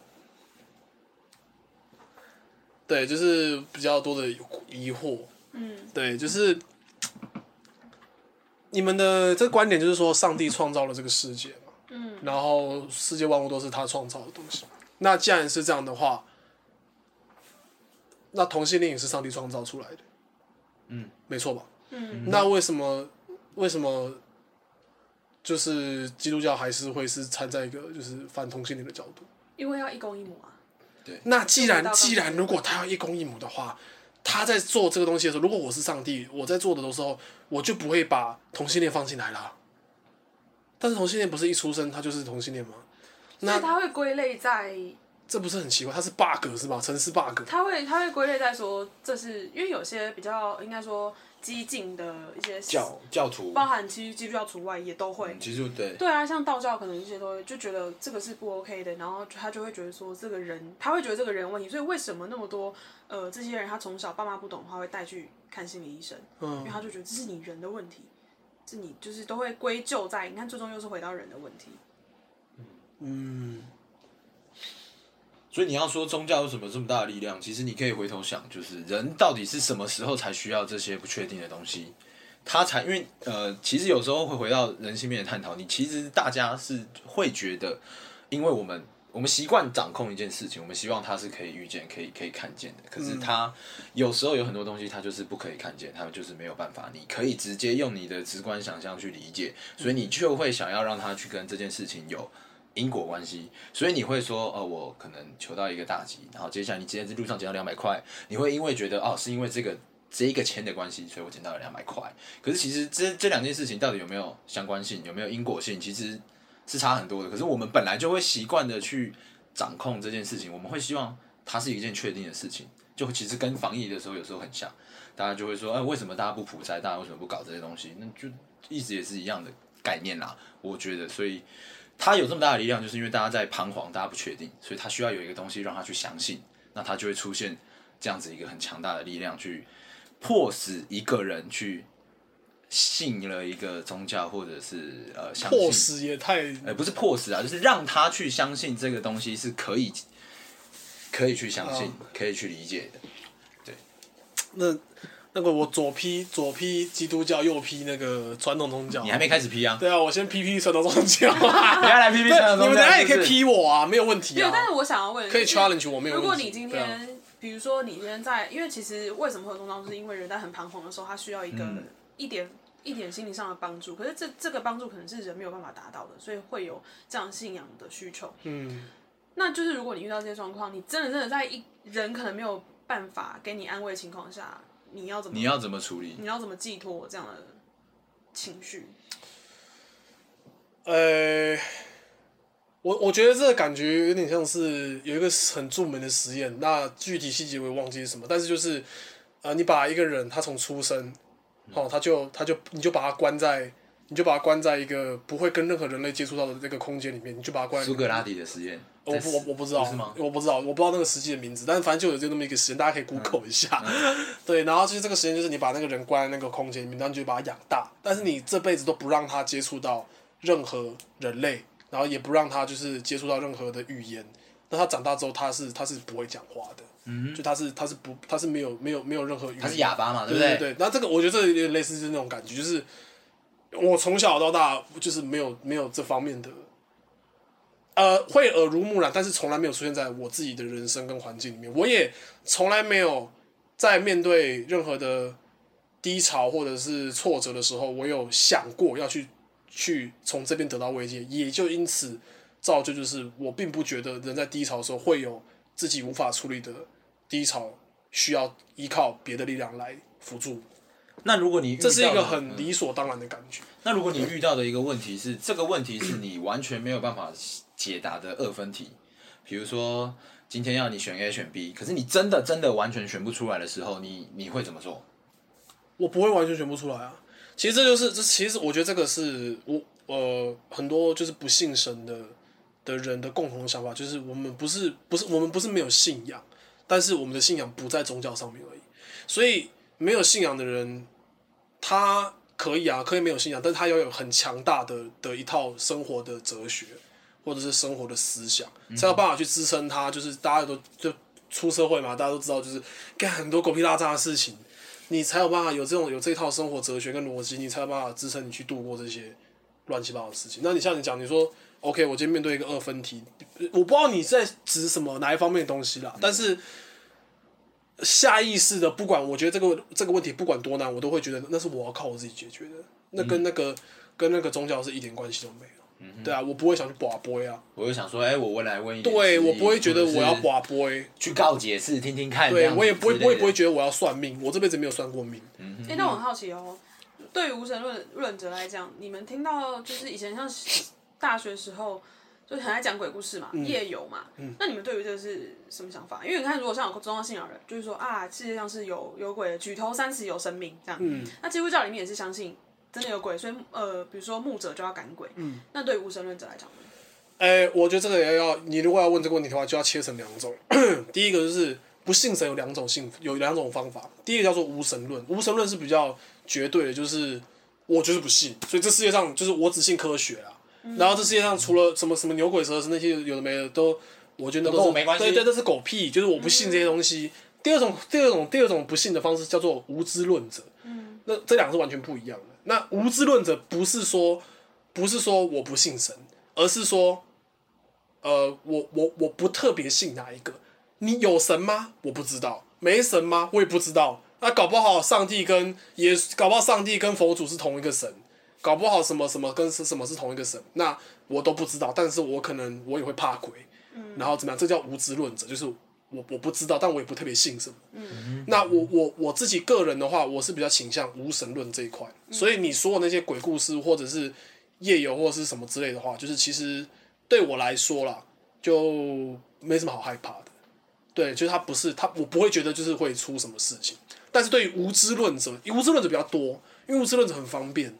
对，就是比较多的疑惑。嗯，对，就是你们的这个观点，就是说上帝创造了这个世界嘛，嗯，然后世界万物都是他创造的东西。那既然是这样的话，那同性恋也是上帝创造出来的，嗯，没错吧？嗯，那为什么为什么就是基督教还是会是站在一个就是反同性恋的角度？因为要一公一母啊。对那既然既然如果他要一公一母的话，他在做这个东西的时候，如果我是上帝，我在做的时候，我就不会把同性恋放进来啦。但是同性恋不是一出生他就是同性恋吗？所以那他会归类在，这不是很奇怪？他是 bug 是吧？城市 bug。他会他会归类在说，这是因为有些比较应该说激进的一些教教徒，包含其实基督教除外也都会。其实对，对啊，像道教可能一些都会就觉得这个是不 OK 的，然后他就会觉得说这个人，他会觉得这个人有问题，所以为什么那么多呃这些人他从小爸妈不懂的话会带去看心理医生，嗯因为嗯，他就觉得这是你人的问题，是你就是都会归咎在你看最终又是回到人的问题。嗯，所以你要说宗教有什么这么大的力量，其实你可以回头想，就是人到底是什么时候才需要这些不确定的东西，他才因为呃，其实有时候会回到人性面的探讨，你其实大家是会觉得，因为我们我们习惯掌控一件事情，我们希望它是可以预见、可以可以看见的，可是它有时候有很多东西它就是不可以看见，它就是没有办法，你可以直接用你的直观想象去理解，所以你就会想要让它去跟这件事情有。因果关系，所以你会说，哦，我可能求到一个大吉，然后接下来你今天在路上捡到两百块，你会因为觉得，哦，是因为这个这一个钱的关系，所以我捡到了两百块。可是其实这这两件事情到底有没有相关性，有没有因果性，其实是差很多的。可是我们本来就会习惯的去掌控这件事情，我们会希望它是一件确定的事情，就其实跟防疫的时候有时候很像，大家就会说，哎、为什么大家不普筛，大家为什么不搞这些东西？那就一直也是一样的概念啦，我觉得，所以。他有这么大的力量，就是因为大家在彷徨，大家不确定，所以他需要有一个东西让他去相信，那他就会出现这样子一个很强大的力量，去迫使一个人去信了一个宗教，或者是呃相信迫使也太呃，不是迫使啊，就是让他去相信这个东西是可以，可以去相信，可以去理解的。对那那个我左批左批基督教，右批那个传统宗教你。还没开始批啊？对啊，我先批批传统宗教。你要来批批传统宗教 你们等一下也可以批我啊，没有问题对，但啊是，我想要问，可以就是 challenge 我没有问题。如果你今天，比如说你今天在，因为其实为什么会有宗教，就是因为人在很彷徨的时候，他需要一个、嗯一点一点心理上的帮助。可是这这个帮助可能是人没有办法达到的，所以会有这样信仰的需求。嗯，那就是如果你遇到这些状况，你真的真的在一人可能没有办法给你安慰的情况下，你要怎么你要怎么处理？你要怎么寄托这样的情绪？呃，我我觉得这个感觉有点像是有一个很著名的实验，那具体细节我也忘记是什么，但是就是呃，你把一个人他从出生，哦，他就他就你就把他关在。你就把他关在一个不会跟任何人类接触到的这个空间里面，你就把他关在苏格拉底的实验，我不我我不知道？我不知道，我不知道那个实际的名字，但是反正就有这么一个实验，大家可以 Google 一下。对，然后就是这个实验，就是你把那个人关在那个空间里面，然后你就把他养大，但是你这辈子都不让他接触到任何人类，然后也不让他就是接触到任何的语言。那他长大之后，他是他是不会讲话的，嗯，就他是他是不他是没有没有没有任何语言，他是哑巴嘛，对不对？对对，那这个我觉得这有点类似是那种感觉，就是我从小到大就是没有没有这方面的，呃，会耳濡目染，但是从来没有出现在我自己的人生跟环境里面。我也从来没有在面对任何的低潮或者是挫折的时候，我有想过要去去从这边得到慰藉，也就因此造就就是我并不觉得人在低潮的时候会有自己无法处理的低潮，需要依靠别的力量来辅助。那如果你这是一个很理所当然的感觉。那如果你遇到的一个问题是，这个问题是你完全没有办法解答的二分题，比如说今天要你选 A 选 B，可是你真的真的完全选不出来的时候，你你会怎么做？我不会完全选不出来啊。其实这就是这，其实我觉得这个是我呃很多就是不信神的的人的共同的想法，就是我们不是不是我们不是没有信仰，但是我们的信仰不在宗教上面而已。所以没有信仰的人，他可以啊，可以没有信仰，但是他要有很强大的的一套生活的哲学，或者是生活的思想，才有办法去支撑他。就是大家都就出社会嘛，大家都知道，就是干很多狗屁拉渣的事情。你才有办法有这种有这套生活哲学跟逻辑，你才有办法支撑你去度过这些乱七八糟的事情。那你像你讲，你说 OK，我今天面对一个二分题，我不知道你在指什么哪一方面的东西啦，但是下意识的，不管我觉得这个这个问题不管多难，我都会觉得那是我要靠我自己解决的，那跟那个、跟那个宗教是一点关系都没有。对啊，我不会想去拔杯啊，我就想说，哎、我未来问一对我不会觉得我要或者是拔杯，去告解释听听看，对我也不会我也之类的不会觉得我要算命，我这辈子没有算过命。哎、那我很好奇哦，对于无神论论者来讲，你们听到就是以前像大学时候，就很爱讲鬼故事嘛，夜游嘛，那你们对于这个是什么想法？因为你看，如果像有宗教信仰人，就是说啊，世界上是有有鬼的，举头三尺有神明这样。那基督教里面也是相信真的有鬼，所以呃，比如说牧者就要赶鬼。那对于无神论者来讲呢？哎、我觉得这个也要，你如果要问这个问题的话，就要切成两种。第一个就是不信神有两种信，有两种方法。第一个叫做无神论，无神论是比较绝对的，就是我就是不信，所以这世界上就是我只信科学啊。然后这世界上除了什么什么牛鬼蛇神那些有的没的都，我觉得都跟我没关系对对，这是狗屁，就是我不信这些东西。第二种，第二种，第二种不信的方式叫做无知论者。嗯，那这两个是完全不一样的。那无知论者不是说不是说我不信神，而是说呃，我我我不特别信哪一个。你有神吗？我不知道。没神吗？我也不知道。那搞不好上帝跟也，搞不好上帝跟佛祖是同一个神，搞不好什么什么跟什什么是同一个神，那我都不知道。但是我可能我也会怕鬼，然后怎么样？这叫无知论者，就是我我不知道，但我也不特别信什么。那我我我自己个人的话，我是比较倾向无神论这一块。所以你说的那些鬼故事或者是夜游或者是什么之类的话，就是其实对我来说啦，就没什么好害怕的。对，就是他不是他，我不会觉得就是会出什么事情。但是对于无知论者，无知论者比较多，因为无知论者很方便。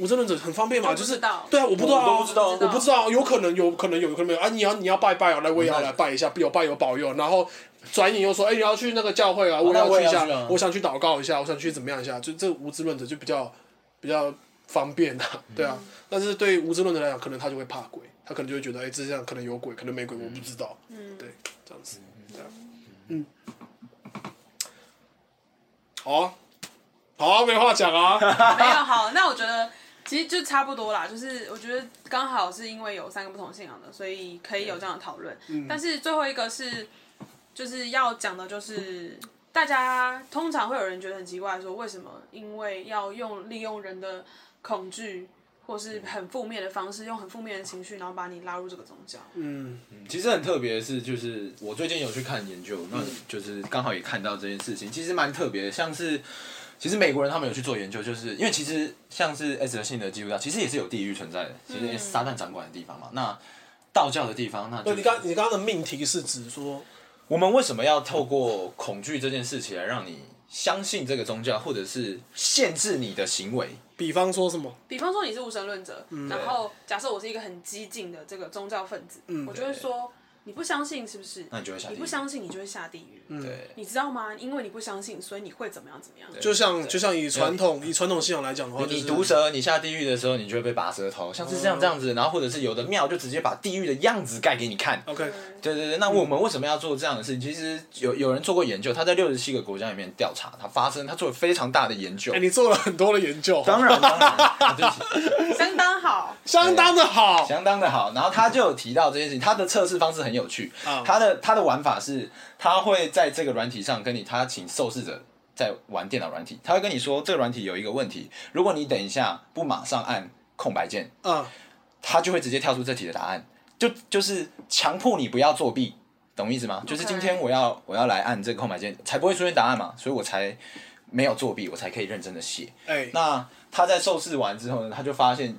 无知论者很方便嘛，就是我不知道对啊，我不知道啊，我不知道我不知道，有可能有可能有，可能没有啊。你要你要拜拜啊，来我也要来拜一下，有拜有保佑。然后转眼又说，哎、你要去那个教会啊，我那要去一下我想去祷告一下，我想去怎么样一下，就这无知论者就比较比较方便啊，对啊。但是对于无知论者来讲，可能他就会怕鬼，他可能就会觉得，哎、这世界上可能有鬼，可能没鬼，我不知道。嗯，对，这样子，对啊，嗯，好啊，好啊，没话讲啊。没有好，那我觉得其实就差不多啦，就是我觉得刚好是因为有三个不同信仰的，所以可以有这样的讨论。但是最后一个是就是要讲的，就是大家通常会有人觉得很奇怪，说为什么因为要用利用人的恐惧。或是很负面的方式，用很负面的情绪，然后把你拉入这个宗教。嗯，其实很特别的是，就是我最近有去看研究，那就是刚好也看到这件事情，其实蛮特别的。像是其实美国人他们有去做研究，就是因为其实像是 S 的信的基督教，其实也是有地狱存在的，其实也是撒旦掌管的地方嘛。那道教的地方，那就那你刚你刚刚的命题是指说，我们为什么要透过恐惧这件事情来让你相信这个宗教，或者是限制你的行为？比方说什么？比方说你是无神论者，然后假设我是一个很激进的这个宗教分子，我就会说你不相信是不是？那你就会下地狱你不相信，你就会下地狱。对，你知道吗？因为你不相信，所以你会怎么样怎么样？就像就像以传统以传统信仰来讲的话，就是你毒蛇，你下地狱的时候，你就会被拔舌头，像是这样这样子，然后或者是有的庙就直接把地狱的样子盖给你看。OK，对对对，那我们为什么要做这样的事情？其实有有人做过研究，他在六十七个国家里面调查，他发生他做了非常大的研究哎、。你做了很多的研究，当然当然，啊 对不起，相当好。相当的好。相当的好。然后他就有提到这件事情，他的测试方式很有趣。啊他的他的玩法是，他会在这个软体上跟你，他请受试者在玩电脑软体，他会跟你说这个软体有一个问题，如果你等一下不马上按空白键，嗯，他就会直接跳出这题的答案，就就是强迫你不要作弊懂意思吗？就是今天我要我要来按这个空白键，才不会出现答案嘛，所以我才没有作弊，我才可以认真的写。哎，那他在受试完之后呢，他就发现，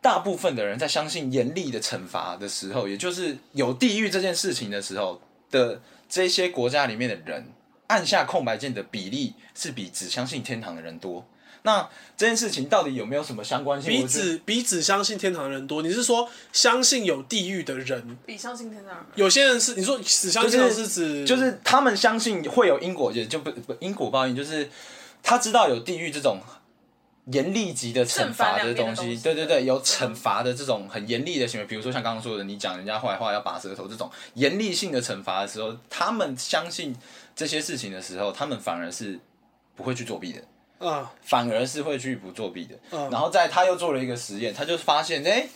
大部分的人在相信严厉的惩罚的时候，也就是有地狱这件事情的时候的这些国家里面的人，按下空白键的比例是比只相信天堂的人多。那这件事情到底有没有什么相关性？比只比只相信天堂的人多，你是说相信有地狱的人？比相信天堂人有些人是你说只相信是指就是他们相信会有因果，也就不不因果报应，就是他知道有地狱这种严厉级的惩罚的东西，对对对，有惩罚的这种很严厉的行为，比如说像刚刚说的，你讲人家坏话要拔舌头这种严厉性的惩罚的时候，他们相信这些事情的时候，他们反而是不会去作弊的。啊反而是会去不作弊的。嗯然后在他又做了一个实验，他就发现，哎、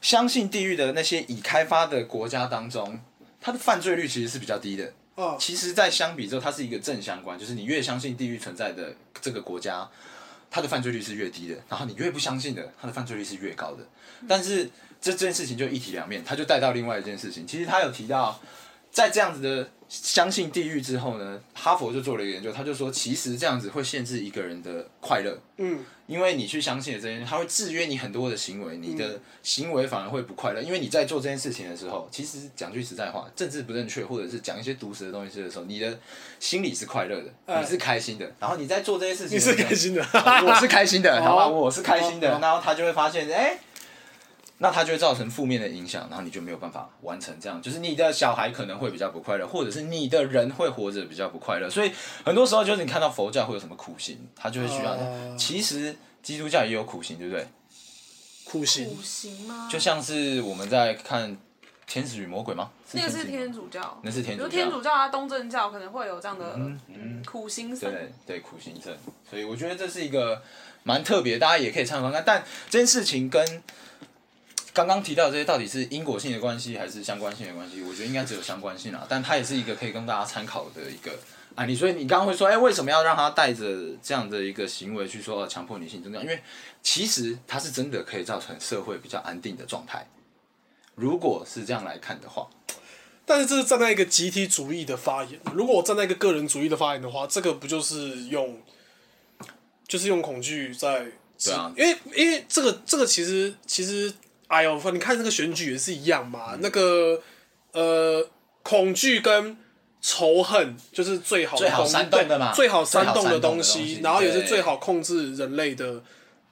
相信地狱的那些已开发的国家当中，他的犯罪率其实是比较低的。啊其实，在相比之后，它是一个正相关，就是你越相信地狱存在的这个国家，他的犯罪率是越低的，然后你越不相信的，他的犯罪率是越高的。但是这这件事情就一体两面，他就带到另外一件事情。其实他有提到，在这样子的相信地狱之后呢，哈佛就做了一个研究，他就说，其实这样子会限制一个人的快乐。嗯因为你去相信了这件事，它会制约你很多的行为，你的行为反而会不快乐。因为你在做这件事情的时候，其实讲句实在话，政治不正确，或者是讲一些毒舌的东西的时候，你的心里是快乐的，哎你是开心的。然后你在做这件事情，你是开，心的，我是开心的，好吧，哦我是开心的。哦然后他就会发现，哎、那他就会造成负面的影响，然后你就没有办法完成这样，就是你的小孩可能会比较不快乐，或者是你的人会活着比较不快乐。所以很多时候就是你看到佛教会有什么苦行，他就会需要。哦其实基督教也有苦行，对不对？苦行苦行吗？就像是我们在看《天使与魔鬼》吗？那个是天主教，那是天主教比如天主教啊、东正教可能会有这样的苦行僧。对对苦行僧，所以我觉得这是一个蛮特别，大家也可以参考看看。但这件事情跟刚刚提到的这些到底是因果性的关系还是相关性的关系？我觉得应该只有相关性啊，但它也是一个可以跟大家参考的一个案例。所以你刚刚会说，哎、为什么要让他带着这样的一个行为去说呃强迫女性增长？因为其实它是真的可以造成社会比较安定的状态。如果是这样来看的话，但是这是站在一个集体主义的发言。如果我站在一个个人主义的发言的话，这个不就是用，就是用恐惧在，对啊因为因为这个这个其实其实，哎呦，你看那个选举也是一样嘛，那个呃，恐惧跟仇恨就是最好最好煽动的嘛最好煽动的东东西然后也是最好控制人类的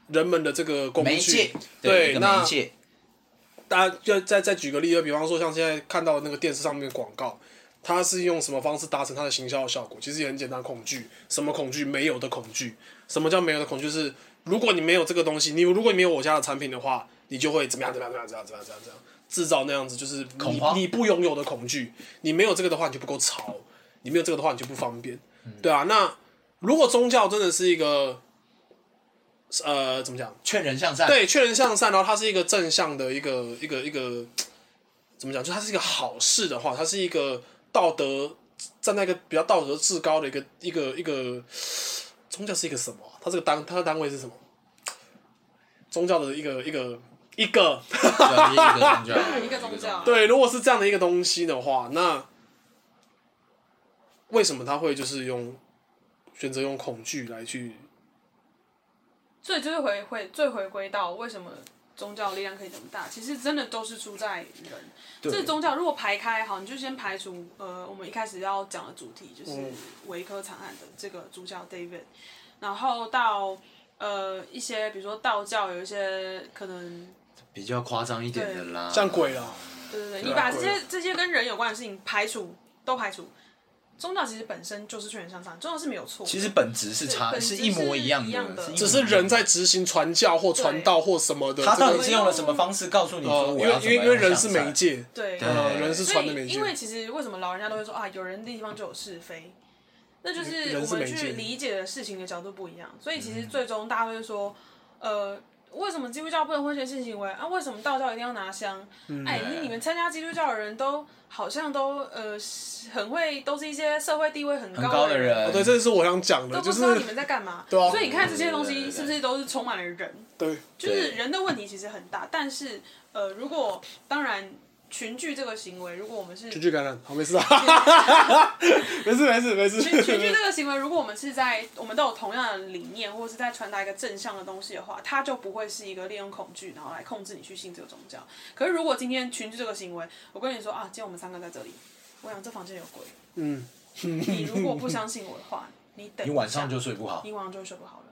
人们的这个工具。对，那家就再再举个例子，比方说像现在看到那个电视上面的广告，它是用什么方式达成它的行销效果？其实也很简单，恐惧。什么恐惧？没有的恐惧。什么叫没有的恐惧？是如果你没有这个东西，你如果你没有我家的产品的话，你就会怎么样怎么样怎么样怎么样怎么样怎么样怎么样，制造那样子就是你恐慌你不拥有的恐惧。你没有这个的话，你就不够潮；你没有这个的话，你就不方便。对啊，那如果宗教真的是一个，呃，怎么讲？劝人向善。对，劝人向善，然后它是一个正向的一个一个一个怎么讲？就它是一个好事的话，它是一个道德站在一个比较道德至高的一个一个一个宗教是一个什么啊？它这个单它的单位是什么？宗教的一个一个一个。对一个宗教，一个宗教。对，如果是这样的一个东西的话，那为什么他会就是用选择用恐惧来去？所以就是回回最回归到为什么宗教力量可以这么大，其实真的都是出在人。这宗教如果排开好，你就先排除呃我们一开始要讲的主题，就是维科惨案的这个主角 David，然后到呃一些比如说道教有一些可能比较夸张一点的啦，像鬼啊，对对对，你把这些这些跟人有关的事情排除都排除，宗教其实本身就是劝人向善，宗教是没有错。其实本质是差，是一模一样的只是人在执行传教或传道或什么的。他到底是用了什么方式告诉你说呃，因为我因为因为人是媒，介，对，呃，人是传的媒介因。为其实为什么老人家都会说啊，有人的地方就有是非，那就是我们去理解的事情的角度不一样。所以其实最终大家会说，呃，为什么基督教不能婚前性行为啊？为什么道教一定要拿香？嗯哎，你你们参加基督教的人都好像都呃很会，都是一些社会地位很很高的的人。哦，对，这是我想讲的，都不知道你们在干嘛，对啊所以你看这些东对对对西是不是都是充满了人？对就是人的问题其实很大，但是呃，如果当然群聚这个行为，如果我们是群聚感染，好没事啊，没事没事没事。群群聚这个行为，如果我们是在我们都有同样的理念，或者是在传达一个正向的东西的话，它就不会是一个利用恐惧然后来控制你去信这个宗教。可是如果今天群聚这个行为，我跟你说啊，今天我们三个在这里，我想这房间有鬼，嗯，你如果不相信我的话，你等你晚上就睡不好。你晚上就会睡不好了。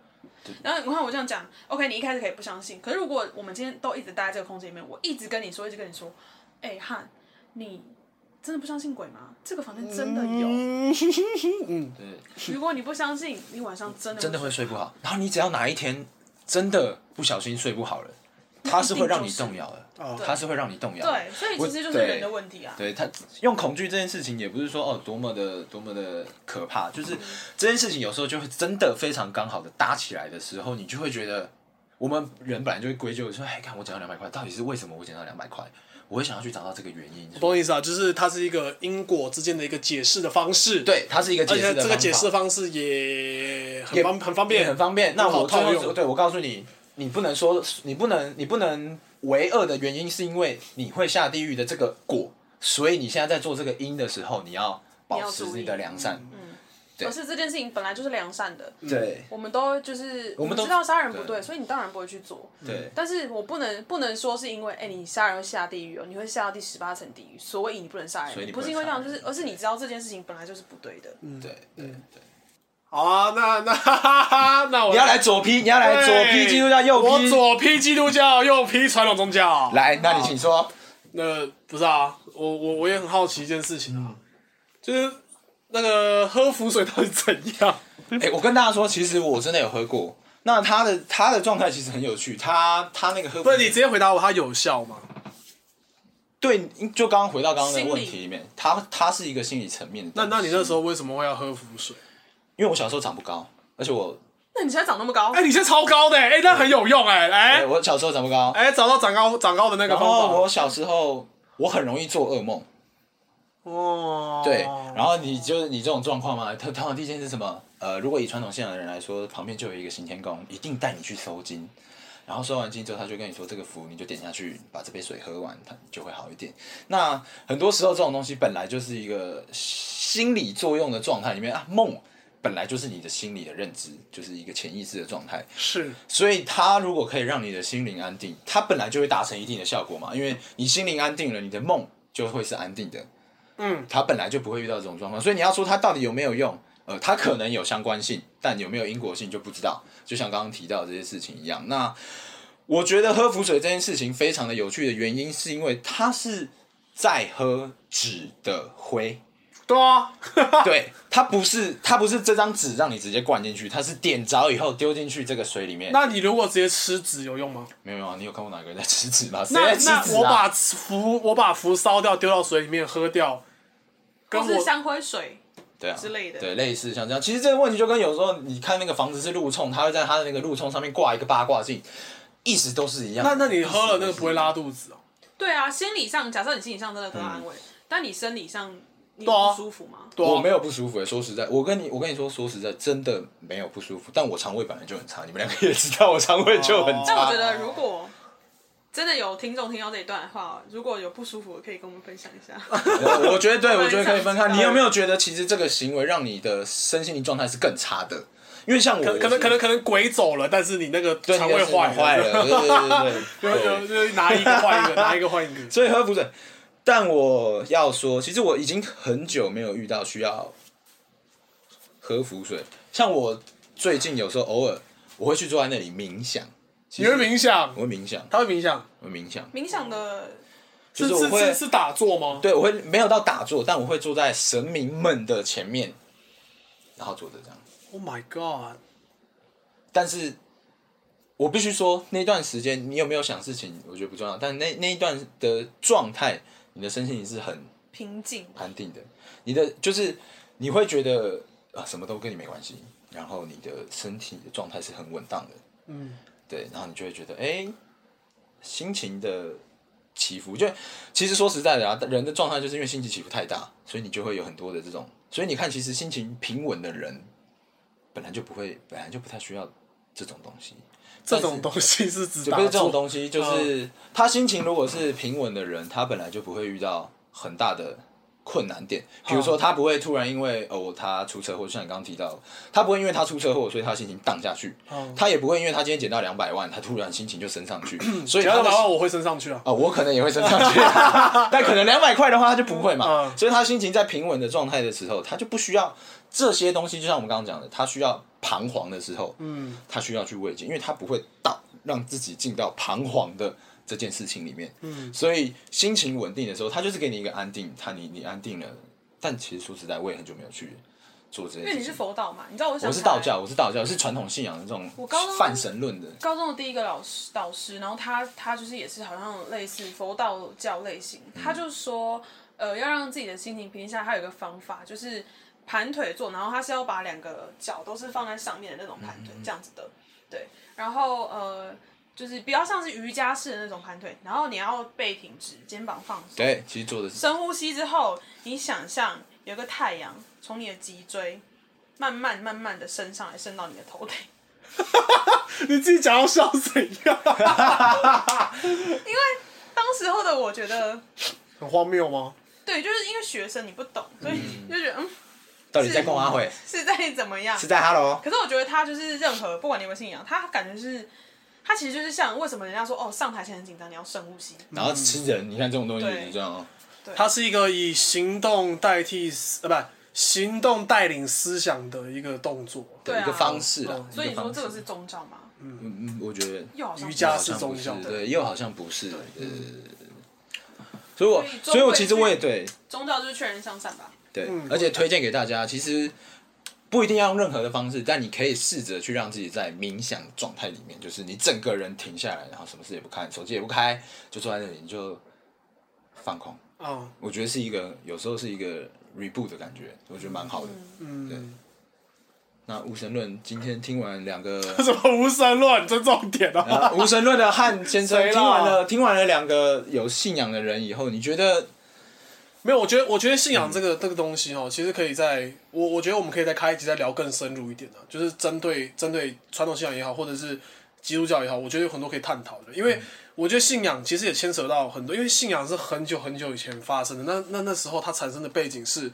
然后你看我这样讲，OK，你一开始可以不相信，可是如果我们今天都一直待在这个空间里面，我一直跟你说，一直跟你说，哎、汉，你真的不相信鬼吗？这个房间真的有。嗯对，如果你不相信，你晚上真的真的会睡不好。然后你只要哪一天真的不小心睡不好了，它是会让你动摇的，哦它是会让你动摇的。对，所以其实就是我人的问题啊。对他用恐惧这件事情，也不是说哦多么的多么的可怕，就是这件事情有时候就会真的非常刚好的搭起来的时候，你就会觉得我们人本来就会归咎说，哎，看我捡到两百块，到底是为什么我捡到两百块？我会想要去找到这个原因。懂意思啊？就是它是一个因果之间的一个解释的方式。，对，它是一个解而且释的这个解释的方式也很方很方便，很方便。那我最后套用对我告诉你，你不能说你不能你不能为恶的原因，是因为你会下地狱的这个果，所以你现在在做这个因的时候，你要保持你的良善。对。而是这件事情本来就是良善的，对。我们都就是我们都知道杀人不对对，所以你当然不会去做。对。但是我不能不能说是因为哎、你杀人会下地狱哦，你会下到第十八层地狱，所以你不能杀人，不是因为这样，就是而是你知道这件事情本来就是不对的。对对。对。好啊，那那哈哈哈，那我你要来左批，你要来左批基督教，右我批。左批基督教，右批传统宗教。来，那你请说。那不是啊，我我我也很好奇一件事情啊，就是那个喝符水到底怎样？哎、我跟大家说，其实我真的有喝过。那他的他的状态其实很有趣，他他那个喝不是你直接回答我，他有效吗？对，就刚刚回到刚刚那个问题里面，他他是一个心理层面的。那那你那时候为什么会要喝符水？因为我小时候长不高，而且我那你现在长那么高哎、，你现在超高的、哎、那很有用哎、哎、哎我小时候长不高，哎、找到长高长高的那个然方法。后我小时候我很容易做噩梦，哇，对，然后你就是你这种状况嘛，他通常第一件是什么？呃，如果以传统信仰的人来说，旁边就有一个行天宫，一定带你去收金。然后收完金之后，他就跟你说这个符，你就点下去，把这杯水喝完，它就会好一点。那很多时候这种东西本来就是一个心理作用的状态里面啊，梦本来就是你的心理的认知，就是一个潜意识的状态。是所以它如果可以让你的心灵安定，它本来就会达成一定的效果嘛。因为你心灵安定了，你的梦就会是安定的。嗯，它本来就不会遇到这种状况，所以你要说他到底有没有用，呃，他可能有相关性，但有没有因果性就不知道。就像刚刚提到的这些事情一样，那我觉得喝符水这件事情非常的有趣的原因，是因为它是在喝纸的灰。对啊，对，它不是它不是这张纸让你直接灌进去，它是点着以后丢进去这个水里面。那你如果直接吃纸有用吗？没有啊，你有看过哪个人在吃纸吗？谁那在吃纸啊？那我把符我把符烧掉，丢到水里面喝掉，跟我是香灰水对啊之类的对，类似像这样。其实这个问题就跟有时候你看那个房子是路冲，他会在他的那个路冲上面挂一个八卦镜，意思都是一样。那那你喝了那个不会拉肚子哦？对啊，心理上，假设你心理上真的得到安慰，但你生理上不舒服吗？对啊我没有不舒服、欸，说实在，我跟你我跟你说，说实在，真的没有不舒服。但我肠胃本来就很差，你们两个也知道我肠胃就很差。但我觉得如果真的有听众听到这一段的话，如果有不舒服的，可以跟我们分享一下。我我觉得对，我 我觉得可以分开。你有没有觉得，其实这个行为让你的身心灵状态是更差的？因为像我，可可能可能可能鬼走了，但是你那个对肠胃坏坏了，对对对对对 就就就拿一个换一个，拿一个换一个。所以喝符水。但我要说，其实我已经很久没有遇到需要喝浮水。像我最近有时候偶尔我会去坐在那里冥想，你实会冥想我，会冥想，他会冥想，我会冥想，冥想的是是就是我会是是打坐吗？对我会没有到打坐，但我会坐在神明们的前面，然后坐着这样。Oh my god！但是我必须说，那段时间你有没有想事情，我觉得不重要。但那那一段的状态，你的身心也是很平静，安定的，你的就是你会觉得啊什么都跟你没关系，然后你的身体的状态是很稳当的，嗯，对，然后你就会觉得哎、心情的起伏，就其实说实在的啊，人的状态就是因为心情起伏太大，所以你就会有很多的这种，所以你看，其实心情平稳的人本来就不会，本来就不太需要这种东西。这种东西是指是这种坐东西，就是他心情如果是平稳的人，他本来就不会遇到很大的困难点。比如说，他不会突然因为哦他出车祸，像你刚刚提到，他不会因为他出车祸，所以他心情荡下去。他也不会因为他今天捡到两百万，他突然心情就升上去。所以只要他的两百万我会升上去啊。哦，我可能也会升上去，但可能两百块的话他就不会嘛。嗯所以他心情在平稳的状态的时候，他就不需要这些东西。就像我们刚刚讲的，他需要彷徨的时候，嗯他需要去慰藉，因为他不会到让自己进到彷徨的这件事情里面。嗯所以心情稳定的时候，他就是给你一个安定，他你你安定了。但其实说实在，我也很久没有去做这件因为你是。佛道嘛，你知道我想我是道教，我是道教，是传统信仰的这种我高中泛神论的。高中的第一个老师导师，然后他他就是也是好像类似佛道教类型，他就说，呃，要让自己的心情平静下，他有一个方法，就是盘腿坐，然后他是要把两个脚都是放在上面的那种盘腿，这样子的，对，然后呃，就是比较像是瑜伽式的那种盘腿，然后你要背挺直，肩膀放松，对，其实做的是深呼吸之后，你想象有个太阳从你的脊椎慢慢慢慢的升上来，升到你的头顶。你自己讲要笑怎样？因为当时候的我觉得，很荒谬吗？对，就是因为学生你不懂，所以就觉得嗯到底在跟我阿会是在怎么样是。在 Hello。可是我觉得他就是任何不管你有没有信仰，他感觉是，他其实就是像为什么人家说哦上台前很紧张，你要深呼吸。然后吃人，你看这种东西也对是这样哦。它是一个以行动代替思呃，不，行动带领思想的一个动作。对啊一个方式啦嗯。所以你说这个是宗教吗？嗯嗯，我觉得又好像瑜伽是宗教对，又好像不是。呃，所以我所以所以我其实我也对宗教就是劝人向善吧。对嗯，而且推荐给大家，其实不一定要用任何的方式，但你可以试着去让自己在冥想状态里面，就是你整个人停下来，然后什么事也不看，手机也不开，就坐在那里，你就放空。哦，我觉得是一个有时候是一个 reboot 的感觉，我觉得蛮好的。嗯，那无神论今天听完两个。什么无神论，这重点啊！啊无神论的汉先生听完了听完了两个有信仰的人以后，你觉得没有，我觉得，我觉得信仰这个、这个东西哦，其实可以在我我觉得我们可以再开一集再聊更深入一点的、就是针对针对传统信仰也好，或者是基督教也好，我觉得有很多可以探讨的。因为我觉得信仰其实也牵扯到很多，因为信仰是很久很久以前发生的，那那那时候它产生的背景是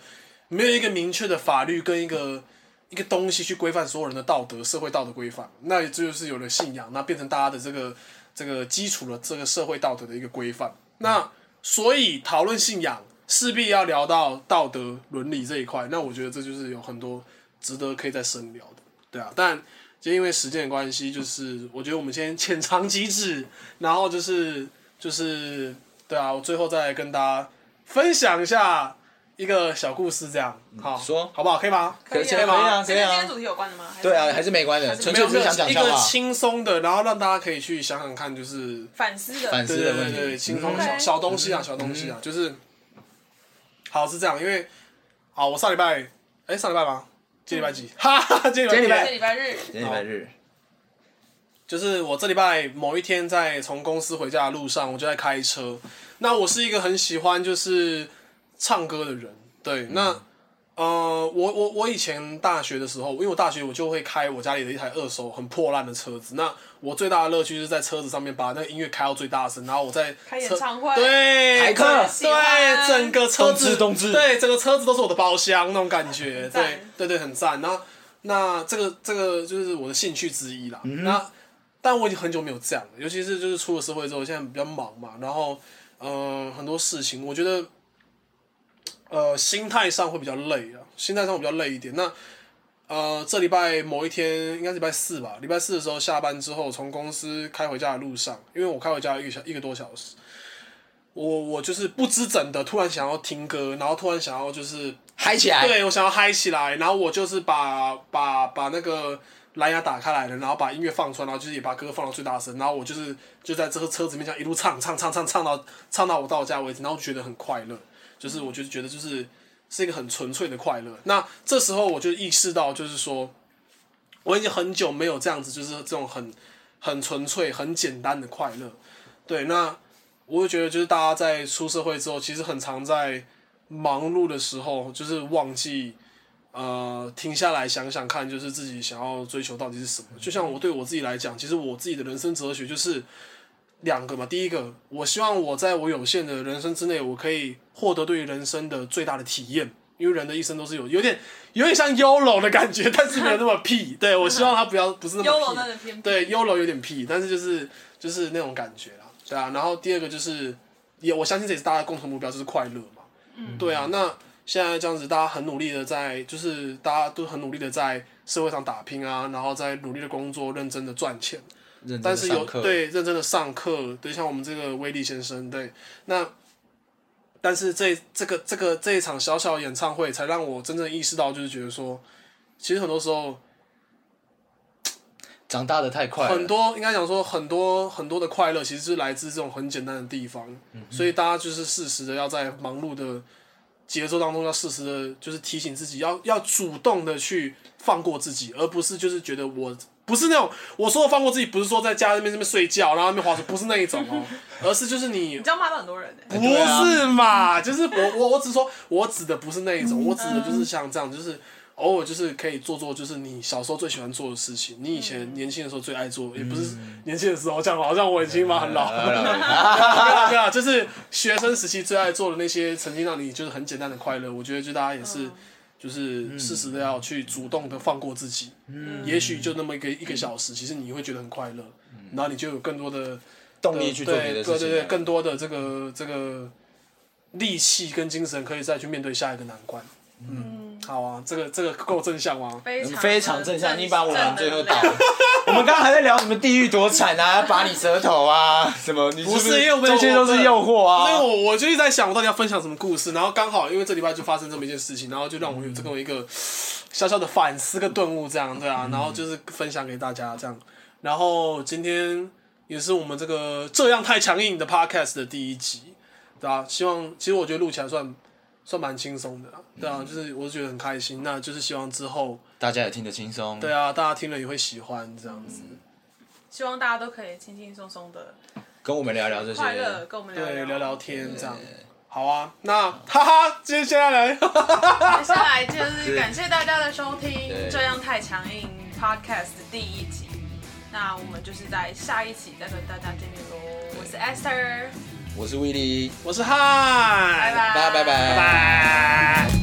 没有一个明确的法律跟一个一个东西去规范所有人的道德、社会道德规范，那这就是有了信仰，那变成大家的这个这个基础的这个社会道德的一个规范。那所以讨论信仰势必要聊到道德伦理这一块，那我觉得这就是有很多值得可以再深聊的，对啊。但就因为时间的关系，就是我觉得我们先浅尝即止，然后就是就是对啊，我最后再跟大家分享一下一个小故事，这样好说好不好？可以吗？可以以可以啊可以啊今天主题有关的吗？对啊，还是没关的，纯没有没有粹只是想讲一个。轻松的，然后让大家可以去想想看，就是反思的。反思对的问题，对对对，轻松嗯小小东西啊，小东西啊，就是好是这样，因为好，我上礼拜哎上礼拜吗？今天礼拜几？哈哈，今天礼拜今天礼拜这礼拜日，今天礼拜日，就是我这礼拜某一天在从公司回家的路上，我就在开车。那我是一个很喜欢就是唱歌的人，对，那呃，我我我以前大学的时候，因为我大学我就会开我家里的一台二手很破烂的车子。那我最大的乐趣就是在车子上面把那个音乐开到最大声，然后我在开演唱会对，台客对，整个车子对，整个车子都是我的包厢那种感觉，对对对，很赞。然后那这个这个就是我的兴趣之一啦。那但我已经很久没有这样了，尤其是就是出了社会之后，现在比较忙嘛，然后嗯、呃很多事情，我觉得呃心态上会比较累啊，心态上会比较累一点。那呃这礼拜某一天应该是礼拜四吧，礼拜四的时候下班之后，从公司开回家的路上，因为我开回家一个小一个多小时。我我就是不知怎的，突然想要听歌，然后突然想要就是嗨起来，对我想要嗨起来，然后我就是把把把那个蓝牙打开来了，然后把音乐放出来，然后就是也把歌放到最大声，然后我就是就在这个车子面前一路唱唱唱唱唱到唱到我到家为止，然后觉得很快乐，就是我就觉得就是是一个很纯粹的快乐。那这时候我就意识到，就是说我已经很久没有这样子，就是这种很很纯粹、很简单的快乐。对，那我会觉得就是大家在出社会之后，其实很常在忙碌的时候，就是忘记呃停下来想想看，就是自己想要追求到底是什么。就像我对我自己来讲，其实我自己的人生哲学就是两个嘛。第一个，我希望我在我有限的人生之内，我可以获得对于人生的最大的体验。因为人的一生都是有有点有点像 YOLO 的感觉，但是没有那么屁。对我希望他不要不是那么对，YOLO 有点屁，但是就是就是那种感觉啦，对啊。然后第二个就是，也我相信这也是大家共同目标，就是快乐嘛。嗯，对啊。那现在这样子，大家很努力的在，就是大家都很努力的在社会上打拼啊，然后在努力的工作，认真的赚钱。但是有对认真的上课，对像我们这个威力先生，对。那，但是这这个这个这一场小小的演唱会，才让我真正意识到，就是觉得说，其实很多时候长大的太快了，很多应该讲说很多很多的快乐，其实是来自这种很简单的地方，所以大家就是适时的要在忙碌的节奏当中，要适时的，就是提醒自己，要要主动的去放过自己，而不是就是觉得我不是那种我说的放过自己，不是说在家那边那边睡觉，然后那边滑手，不是那一种哦，而是就是你你这样骂到很多人呢、不是嘛？就是我我我只是说，我指的不是那一种，我指的就是像这样，就是偶尔就是可以做做，就是你小时候最喜欢做的事情，你以前年轻的时候最爱做，也不是年轻的时候，这样好像我已经嘛很老，没有啦没有啦，就是学生时期最爱做的那些，曾经让你就是很简单的快乐，我觉得就大家也是。就是适时的要去主动的放过自己，也许就那么一个一个小时，其实你会觉得很快乐，然后你就有更多的动力去做别的事情啊。对对对，更多的这个这个力气跟精神，可以再去面对下一个难关。嗯，好啊，这个这个够正向吗？非常非常正向，你把我们最后倒正能量。我们刚刚还在聊什么地狱多惨啊，拔你舌头啊，什么？你是不是因为我们这些都是诱惑所以啊。我我就一直在想，我到底要分享什么故事，然后刚好因为这礼拜就发生这么一件事情，然后就让我有这么一个小小的反思跟顿悟，这样对啊，然后就是分享给大家这样，然后今天也是我们这个这样太强硬的 podcast 的第一集，对啊，希望其实我觉得录起来算算蛮轻松的啊，对啊，就是我是觉得很开心，那就是希望之后大家也听得轻松。对啊，大家听了也会喜欢这样子，希望大家都可以轻轻松松的跟我们聊聊这些。快乐，跟我们聊对，聊聊天对这样。好啊，那哈哈，接下来接下来就是感谢大家的收听，对这样太强硬 Podcast 的第一集。那我们就是在下一期再跟大家见面喽。我是 Esther，我是威利，我是汉，拜拜，大家拜拜。拜拜。